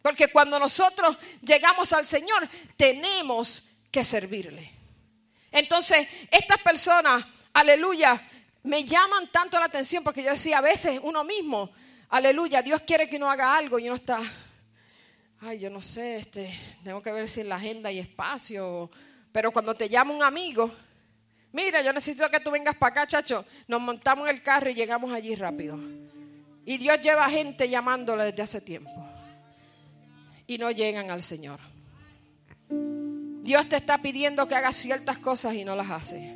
S2: Porque cuando nosotros llegamos al Señor, tenemos que servirle. Entonces, estas personas, aleluya, me llaman tanto la atención porque yo decía, a veces uno mismo, aleluya, Dios quiere que uno haga algo y uno está, ay, yo no sé, este, tengo que ver si en la agenda hay espacio. Pero cuando te llama un amigo, mira, yo necesito que tú vengas para acá, chacho. Nos montamos en el carro y llegamos allí rápido. Y Dios lleva gente llamándole desde hace tiempo. Y no llegan al Señor. Dios te está pidiendo que hagas ciertas cosas y no las haces.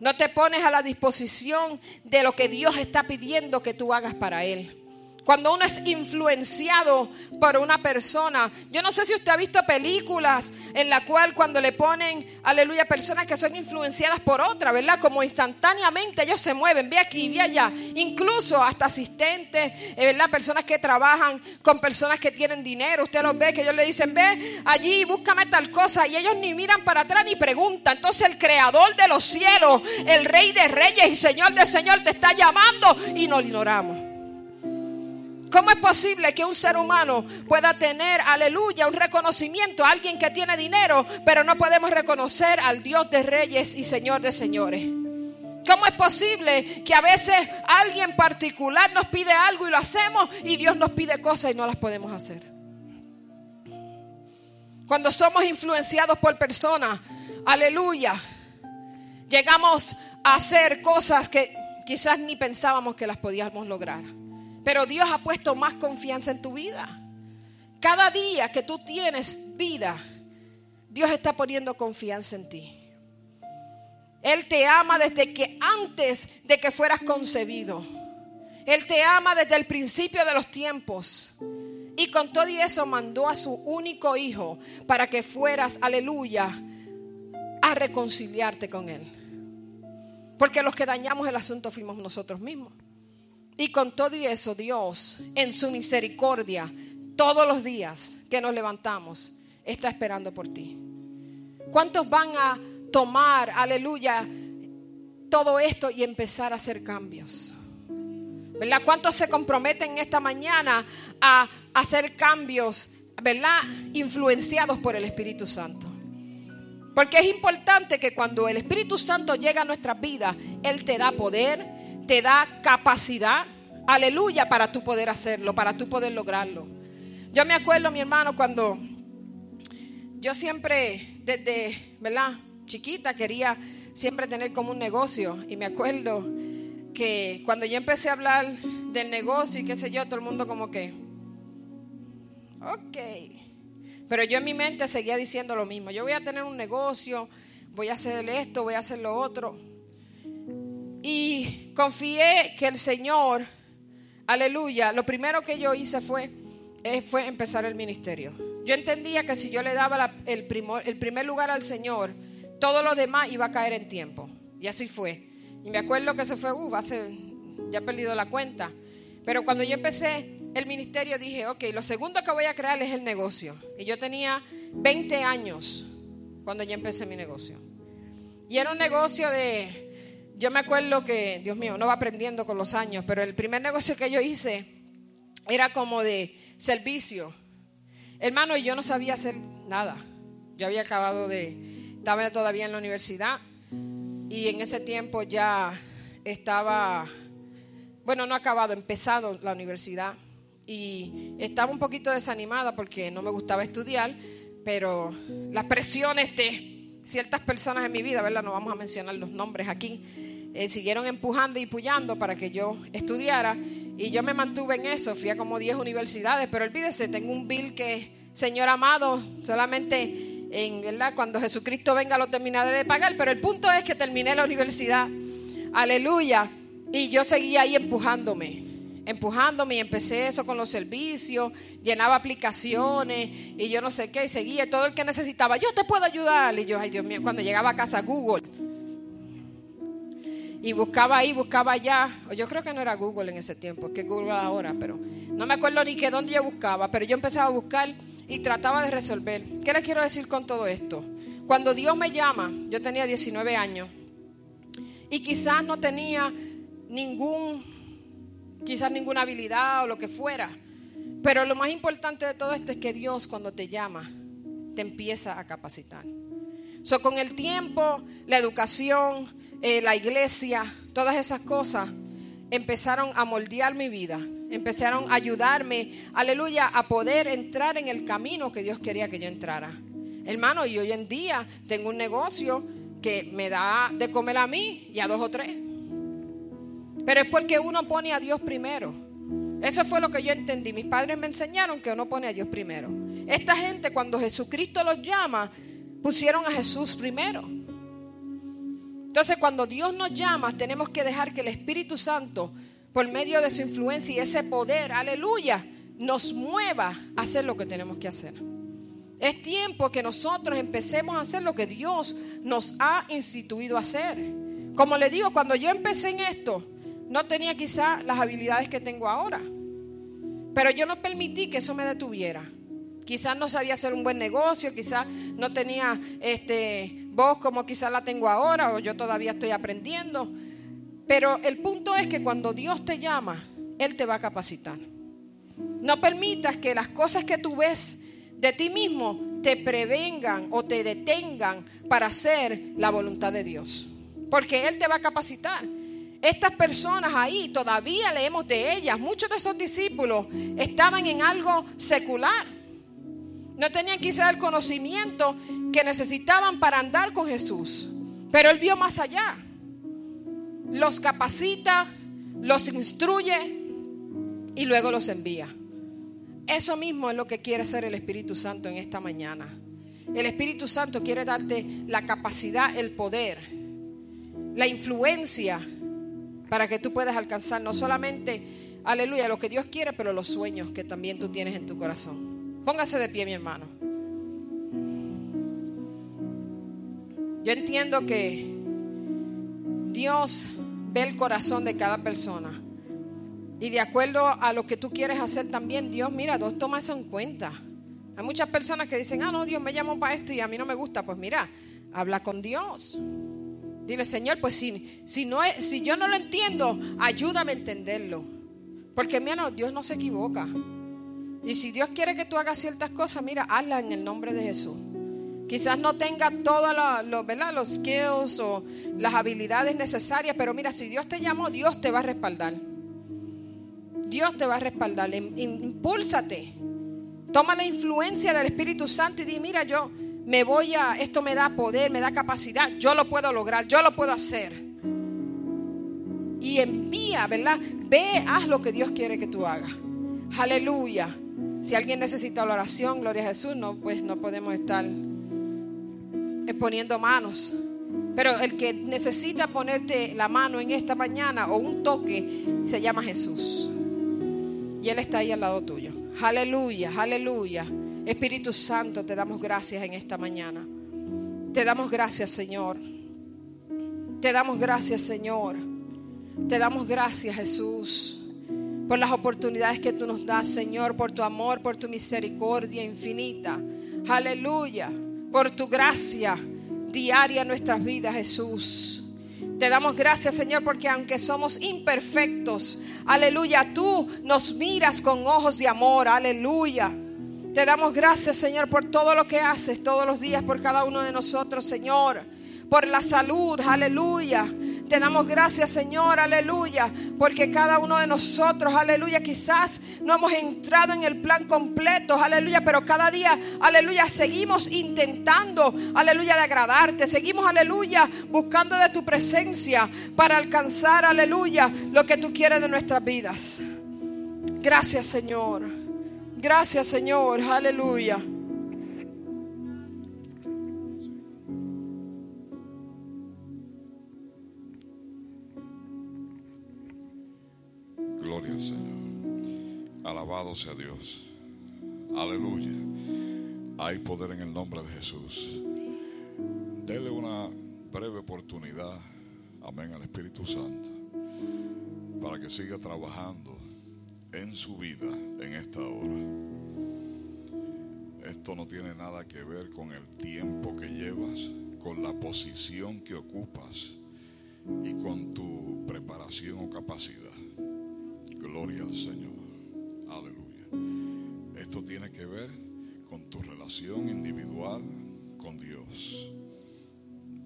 S2: No te pones a la disposición de lo que Dios está pidiendo que tú hagas para Él. Cuando uno es influenciado por una persona, yo no sé si usted ha visto películas en la cual cuando le ponen, aleluya, personas que son influenciadas por otra, ¿verdad? Como instantáneamente ellos se mueven, ve aquí, ve allá, incluso hasta asistentes, eh, ¿verdad? Personas que trabajan con personas que tienen dinero, usted los ve que ellos le dicen, ve allí, búscame tal cosa, y ellos ni miran para atrás ni preguntan. Entonces el creador de los cielos, el rey de reyes y señor de señor te está llamando y no lo ignoramos. ¿Cómo es posible que un ser humano pueda tener, aleluya, un reconocimiento a alguien que tiene dinero, pero no podemos reconocer al Dios de reyes y Señor de señores? ¿Cómo es posible que a veces alguien particular nos pide algo y lo hacemos y Dios nos pide cosas y no las podemos hacer? Cuando somos influenciados por personas, aleluya, llegamos a hacer cosas que quizás ni pensábamos que las podíamos lograr. Pero Dios ha puesto más confianza en tu vida. Cada día que tú tienes vida, Dios está poniendo confianza en ti. Él te ama desde que antes de que fueras concebido. Él te ama desde el principio de los tiempos. Y con todo y eso mandó a su único hijo para que fueras, aleluya, a reconciliarte con Él. Porque los que dañamos el asunto fuimos nosotros mismos. Y con todo y eso, Dios, en su misericordia, todos los días que nos levantamos, está esperando por ti. ¿Cuántos van a tomar, aleluya, todo esto y empezar a hacer cambios? ¿Verdad? ¿Cuántos se comprometen esta mañana a hacer cambios, ¿verdad? Influenciados por el Espíritu Santo. Porque es importante que cuando el Espíritu Santo llega a nuestras vidas, Él te da poder, te da capacidad, aleluya, para tú poder hacerlo, para tú poder lograrlo. Yo me acuerdo, mi hermano, cuando yo siempre, desde, ¿verdad? Chiquita, quería siempre tener como un negocio. Y me acuerdo que cuando yo empecé a hablar del negocio y qué sé yo, todo el mundo como que, ok. Pero yo en mi mente seguía diciendo lo mismo. Yo voy a tener un negocio, voy a hacer esto, voy a hacer lo otro. Y confié que el Señor, aleluya, lo primero que yo hice fue, eh, fue empezar el ministerio. Yo entendía que si yo le daba el, el primer lugar al Señor, todo lo demás iba a caer en tiempo. Y así fue. Y me acuerdo que eso fue, uff, hace, ya he perdido la cuenta. Pero cuando yo empecé el ministerio dije, ok, lo segundo que voy a crear es el negocio. Y yo tenía 20 años cuando yo empecé mi negocio. Y era un negocio de, yo me acuerdo que, Dios mío, no va aprendiendo con los años, pero el primer negocio que yo hice era como de servicio. Hermano, yo no sabía hacer nada. Yo había acabado de, estaba todavía en la universidad y en ese tiempo ya estaba, bueno, no acabado, empezado la universidad y estaba un poquito desanimada porque no me gustaba estudiar, pero las presiones de ciertas personas en mi vida, ¿verdad? No vamos a mencionar los nombres aquí, eh, siguieron empujando y puyando para que yo estudiara. Y yo me mantuve en eso, fui a como 10 universidades, pero olvídese, tengo un bill que, Señor amado, solamente en, ¿verdad? Cuando Jesucristo venga lo terminaré de pagar, pero el punto es que terminé la universidad, aleluya, y yo seguía ahí empujándome, empujándome y empecé eso con los servicios, llenaba aplicaciones y yo no sé qué, y seguía todo el que necesitaba, yo te puedo ayudar, y yo, ay Dios mío, cuando llegaba a casa Google, y buscaba ahí, buscaba allá. Yo creo que no era Google en ese tiempo, que Google ahora, pero no me acuerdo ni que dónde yo buscaba, pero yo empezaba a buscar y trataba de resolver. ¿Qué les quiero decir con todo esto? Cuando Dios me llama, yo tenía 19 años y quizás no tenía ningún, quizás ninguna habilidad o lo que fuera, pero lo más importante de todo esto es que Dios cuando te llama te empieza a capacitar. So, con el tiempo, la educación, eh, la iglesia, todas esas cosas empezaron a moldear mi vida, empezaron a ayudarme, aleluya, a poder entrar en el camino que Dios quería que yo entrara. Hermano, y hoy en día tengo un negocio que me da de comer a mí y a dos o tres. Pero es porque uno pone a Dios primero. Eso fue lo que yo entendí. Mis padres me enseñaron que uno pone a Dios primero. Esta gente cuando Jesucristo los llama, pusieron a Jesús primero. Entonces cuando Dios nos llama, tenemos que dejar que el Espíritu Santo, por medio de su influencia y ese poder, aleluya, nos mueva a hacer lo que tenemos que hacer. Es tiempo que nosotros empecemos a hacer lo que Dios nos ha instituido a hacer. Como le digo, cuando yo empecé en esto, no tenía quizá las habilidades que tengo ahora. Pero yo no permití que eso me detuviera. Quizás no sabía hacer un buen negocio, quizás no tenía este, voz como quizás la tengo ahora, o yo todavía estoy aprendiendo. Pero el punto es que cuando Dios te llama, Él te va a capacitar. No permitas que las cosas que tú ves de ti mismo te prevengan o te detengan para hacer la voluntad de Dios. Porque Él te va a capacitar. Estas personas ahí, todavía leemos de ellas, muchos de esos discípulos estaban en algo secular. No tenían quizás el conocimiento que necesitaban para andar con Jesús. Pero Él vio más allá. Los capacita, los instruye y luego los envía. Eso mismo es lo que quiere hacer el Espíritu Santo en esta mañana. El Espíritu Santo quiere darte la capacidad, el poder, la influencia para que tú puedas alcanzar no solamente, aleluya, lo que Dios quiere, pero los sueños que también tú tienes en tu corazón. Póngase de pie, mi hermano. Yo entiendo que Dios ve el corazón de cada persona. Y de acuerdo a lo que tú quieres hacer también, Dios, mira, Dios toma eso en cuenta. Hay muchas personas que dicen, ah, no, Dios me llamó para esto y a mí no me gusta. Pues mira, habla con Dios. Dile, Señor, pues si, si, no si yo no lo entiendo, ayúdame a entenderlo. Porque, mira, Dios no se equivoca. Y si Dios quiere que tú hagas ciertas cosas, mira, hazla en el nombre de Jesús. Quizás no tenga todos los, ¿verdad? los skills o las habilidades necesarias, pero mira, si Dios te llamó, Dios te va a respaldar. Dios te va a respaldar. Im- Impúlsate. Toma la influencia del Espíritu Santo y di, mira, yo me voy a, esto me da poder, me da capacidad, yo lo puedo lograr, yo lo puedo hacer. Y envía, ¿verdad? Ve, haz lo que Dios quiere que tú hagas. Aleluya. Si alguien necesita la oración, gloria a Jesús, no, pues no podemos estar poniendo manos. Pero el que necesita ponerte la mano en esta mañana o un toque se llama Jesús. Y Él está ahí al lado tuyo. Aleluya, aleluya. Espíritu Santo, te damos gracias en esta mañana. Te damos gracias, Señor. Te damos gracias, Señor. Te damos gracias, Jesús, por las oportunidades que tú nos das, Señor, por tu amor, por tu misericordia infinita. Aleluya. Por tu gracia diaria en nuestras vidas, Jesús. Te damos gracias, Señor, porque aunque somos imperfectos, aleluya, tú nos miras con ojos de amor, aleluya. Te damos gracias, Señor, por todo lo que haces todos los días por cada uno de nosotros, Señor. Por la salud, aleluya. Te damos gracias, Señor, aleluya. Porque cada uno de nosotros, aleluya, quizás no hemos entrado en el plan completo, aleluya. Pero cada día, aleluya, seguimos intentando, aleluya, de agradarte. Seguimos, aleluya, buscando de tu presencia para alcanzar, aleluya, lo que tú quieres de nuestras vidas. Gracias, Señor. Gracias, Señor. Aleluya.
S1: Señor. Alabado sea Dios. Aleluya. Hay poder en el nombre de Jesús. Dele una breve oportunidad, amén, al Espíritu Santo, para que siga trabajando en su vida en esta hora. Esto no tiene nada que ver con el tiempo que llevas, con la posición que ocupas y con tu preparación o capacidad. Gloria al Señor. Aleluya. Esto tiene que ver con tu relación individual con Dios.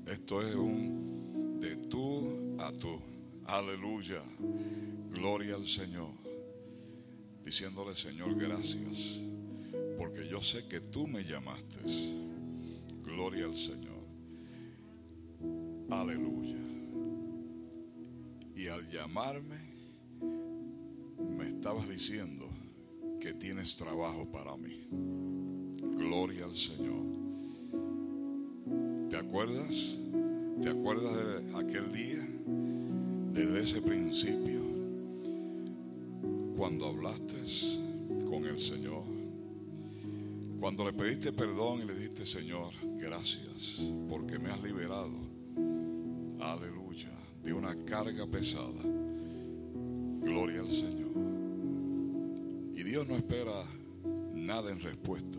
S1: Esto es un de tú a tú. Aleluya. Gloria al Señor. Diciéndole, Señor, gracias. Porque yo sé que tú me llamaste. Gloria al Señor. Aleluya. Y al llamarme, me estabas diciendo que tienes trabajo para mí. Gloria al Señor. ¿Te acuerdas? ¿Te acuerdas de aquel día? Desde ese principio, cuando hablaste con el Señor, cuando le pediste perdón y le dijiste, Señor, gracias porque me has liberado. Aleluya. De una carga pesada. Gloria al Señor. Dios no espera nada en respuesta,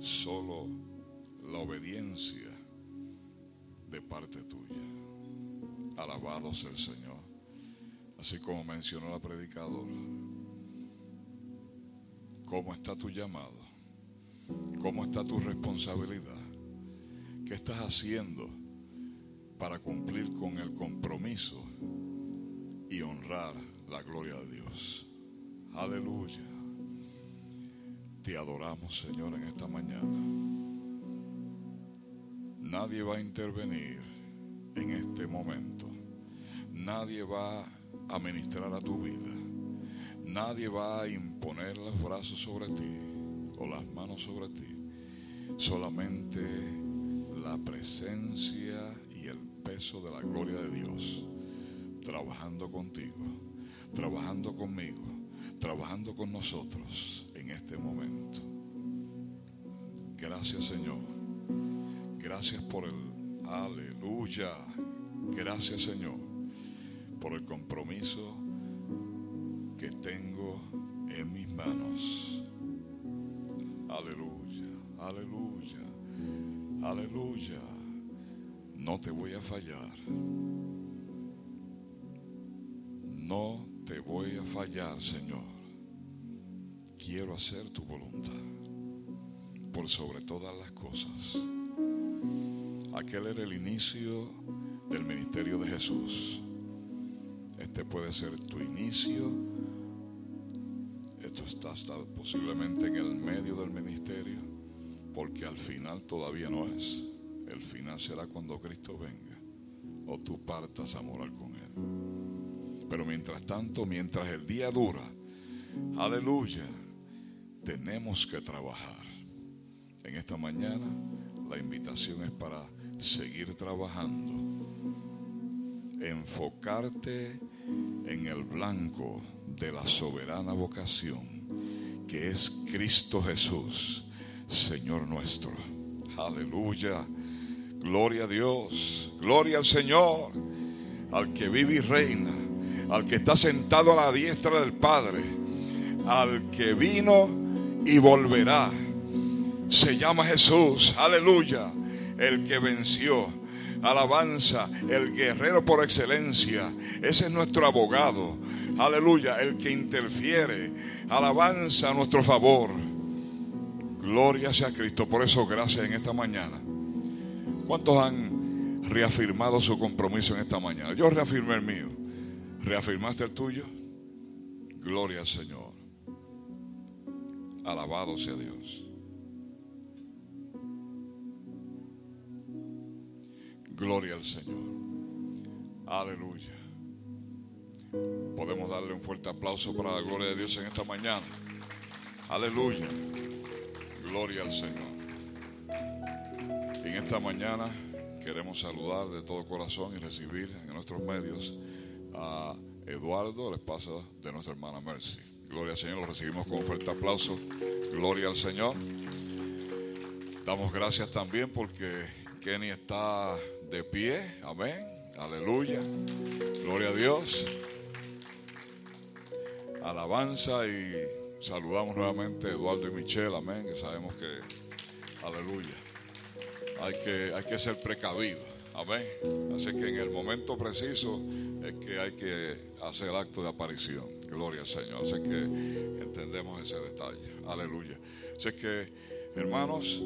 S1: solo la obediencia de parte tuya. Alabado sea el Señor. Así como mencionó la predicadora. ¿Cómo está tu llamado? ¿Cómo está tu responsabilidad? ¿Qué estás haciendo para cumplir con el compromiso y honrar la gloria de Dios? Aleluya. Te adoramos, Señor, en esta mañana. Nadie va a intervenir en este momento. Nadie va a ministrar a tu vida. Nadie va a imponer los brazos sobre ti o las manos sobre ti. Solamente la presencia y el peso de la gloria de Dios trabajando contigo, trabajando conmigo, trabajando con nosotros en este momento. Gracias Señor. Gracias por el aleluya. Gracias Señor por el compromiso que tengo en mis manos. Aleluya, aleluya, aleluya. No te voy a fallar. No te voy a fallar, Señor. Quiero hacer tu voluntad por sobre todas las cosas. Aquel era el inicio del ministerio de Jesús. Este puede ser tu inicio. Esto está hasta posiblemente en el medio del ministerio, porque al final todavía no es. El final será cuando Cristo venga o tú partas a morar con Él. Pero mientras tanto, mientras el día dura, aleluya, tenemos que trabajar. En esta mañana la invitación es para seguir trabajando enfocarte en el blanco de la soberana vocación que es Cristo Jesús, Señor nuestro. Aleluya. Gloria a Dios. Gloria al Señor. Al que vive y reina. Al que está sentado a la diestra del Padre. Al que vino y volverá. Se llama Jesús. Aleluya. El que venció. Alabanza, el guerrero por excelencia. Ese es nuestro abogado. Aleluya, el que interfiere. Alabanza a nuestro favor. Gloria sea a Cristo. Por eso, gracias en esta mañana. ¿Cuántos han reafirmado su compromiso en esta mañana? Yo reafirmé el mío. ¿Reafirmaste el tuyo? Gloria al Señor. Alabado sea Dios. Gloria al Señor. Aleluya. Podemos darle un fuerte aplauso para la gloria de Dios en esta mañana. Aleluya. Gloria al Señor. En esta mañana queremos saludar de todo corazón y recibir en nuestros medios a Eduardo, el esposo de nuestra hermana Mercy. Gloria al Señor, lo recibimos con fuerte aplauso. Gloria al Señor. Damos gracias también porque Kenny está de pie. Amén. Aleluya. Gloria a Dios. Alabanza y saludamos nuevamente a Eduardo y Michelle. Amén. Que sabemos que, aleluya, hay que, hay que ser precavido. Amén. Así que en el momento preciso es que hay que hacer el acto de aparición. Gloria al Señor. Así que entendemos ese detalle. Aleluya. Así que, hermanos,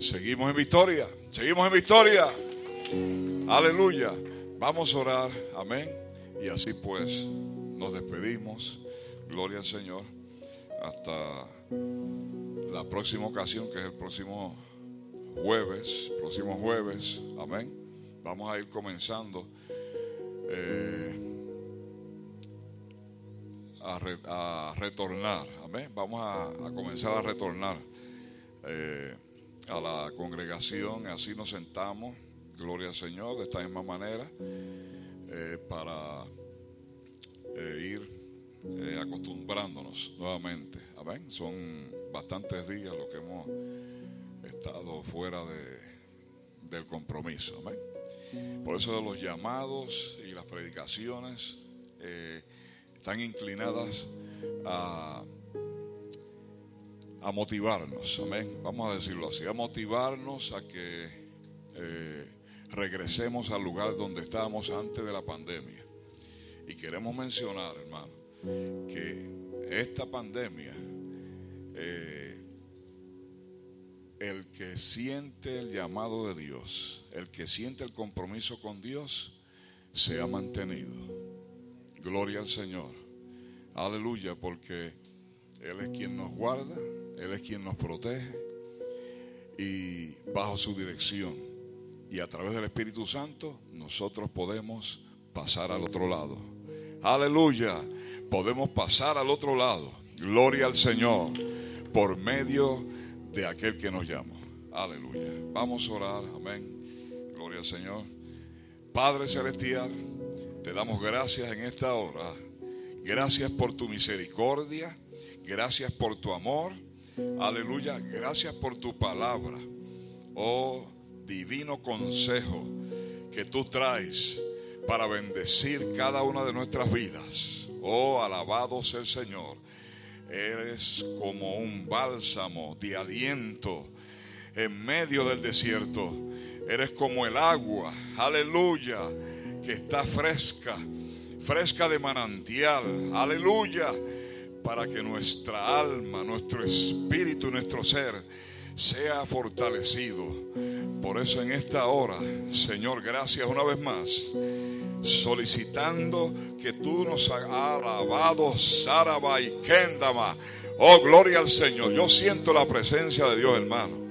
S1: seguimos en victoria. Seguimos en victoria. Aleluya. Vamos a orar. Amén. Y así pues nos despedimos. Gloria al Señor. Hasta la próxima ocasión, que es el próximo jueves. Próximo jueves. Amén. Vamos a ir comenzando. eh, a, re- a retornar. Amén. Vamos a, comenzar a retornar eh, a la congregación. Así nos sentamos. Gloria al Señor. De esta misma manera. eh, para eh, ir acostumbrándonos nuevamente. Amén. Son bastantes días los que hemos estado fuera de, del compromiso. Amén. Por eso los llamados y las predicaciones eh, están inclinadas a, a motivarnos. Amén. Vamos a decirlo así. A motivarnos a que eh, regresemos al lugar donde estábamos antes de la pandemia. Y queremos mencionar, hermano, que esta pandemia, eh, el que siente el llamado de Dios, el que siente el compromiso con Dios, se ha mantenido. Gloria al Señor. Aleluya, porque Él es quien nos guarda, Él es quien nos protege y bajo su dirección y a través del Espíritu Santo nosotros podemos pasar al otro lado. Aleluya, podemos pasar al otro lado. Gloria al Señor por medio de aquel que nos llama. Aleluya. Vamos a orar, amén. Gloria al Señor. Padre Celestial, te damos gracias en esta hora. Gracias por tu misericordia. Gracias por tu amor. Aleluya. Gracias por tu palabra. Oh divino consejo que tú traes para bendecir cada una de nuestras vidas. Oh, alabado sea el Señor. Eres como un bálsamo de aliento en medio del desierto. Eres como el agua, aleluya, que está fresca, fresca de manantial, aleluya, para que nuestra alma, nuestro espíritu, nuestro ser sea fortalecido. Por eso en esta hora, Señor, gracias una vez más, solicitando que tú nos has alabado, Saraba y Kendama. Oh, gloria al Señor. Yo siento la presencia de Dios, hermano.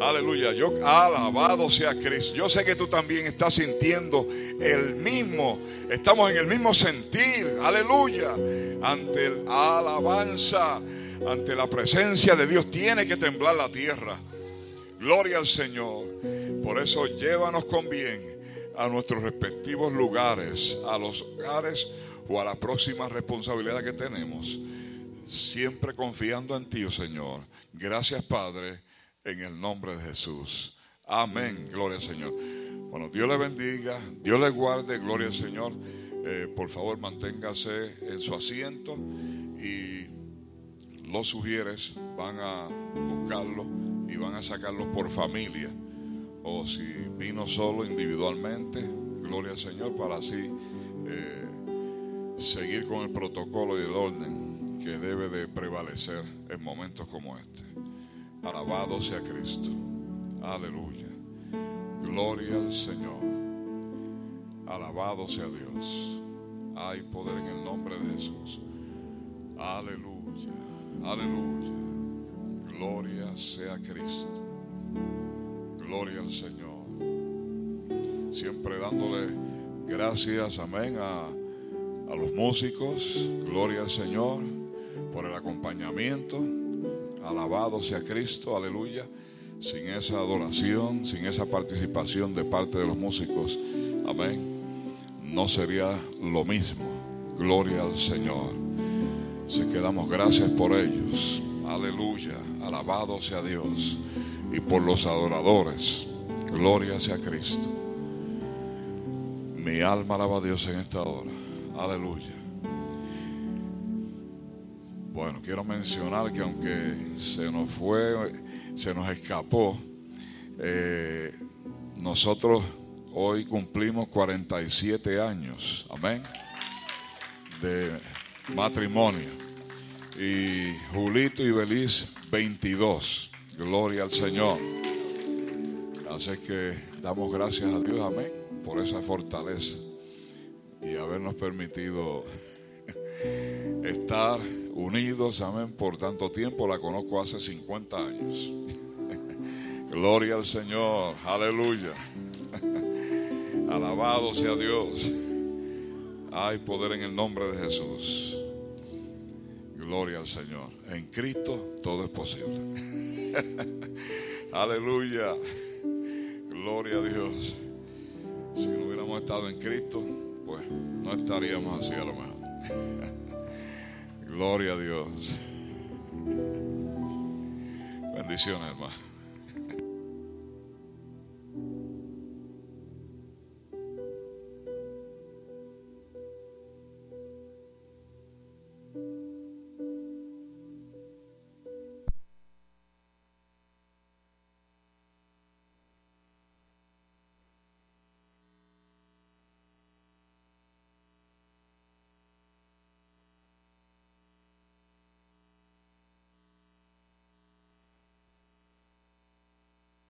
S1: Aleluya, yo alabado sea Cristo. Yo sé que tú también estás sintiendo el mismo, estamos en el mismo sentir, aleluya, ante el alabanza, ante la presencia de Dios, tiene que temblar la tierra. Gloria al Señor. Por eso llévanos con bien a nuestros respectivos lugares, a los hogares o a la próxima responsabilidad que tenemos, siempre confiando en ti, oh Señor. Gracias, Padre, en el nombre de Jesús. Amén, gloria al Señor. Bueno, Dios le bendiga, Dios le guarde, gloria al Señor. Eh, por favor, manténgase en su asiento y los sugieres van a buscarlo y van a sacarlo por familia. O si vino solo individualmente, gloria al Señor, para así eh, seguir con el protocolo y el orden que debe de prevalecer en momentos como este. Alabado sea Cristo. Aleluya. Gloria al Señor. Alabado sea Dios. Hay poder en el nombre de Jesús. Aleluya. Aleluya. Gloria sea Cristo. Gloria al Señor. Siempre dándole gracias, amén, a, a los músicos. Gloria al Señor por el acompañamiento. Alabado sea Cristo. Aleluya. Sin esa adoración, sin esa participación de parte de los músicos, amén, no sería lo mismo. Gloria al Señor. Así que damos gracias por ellos. Aleluya. Alabado sea Dios. Y por los adoradores. Gloria sea Cristo. Mi alma alaba a Dios en esta hora. Aleluya. Bueno, quiero mencionar que aunque se nos fue, se nos escapó, eh, nosotros hoy cumplimos 47 años, amén, de matrimonio. Y Julito y Beliz, 22. Gloria al Señor. Así que damos gracias a Dios, amén, por esa fortaleza y habernos permitido estar unidos, amén, por tanto tiempo. La conozco hace 50 años. Gloria al Señor, aleluya. Alabado sea Dios. Hay poder en el nombre de Jesús. Gloria al Señor. En Cristo todo es posible. Aleluya. Gloria a Dios. Si no hubiéramos estado en Cristo, pues no estaríamos así a lo mejor. Gloria a Dios. Bendiciones, hermano.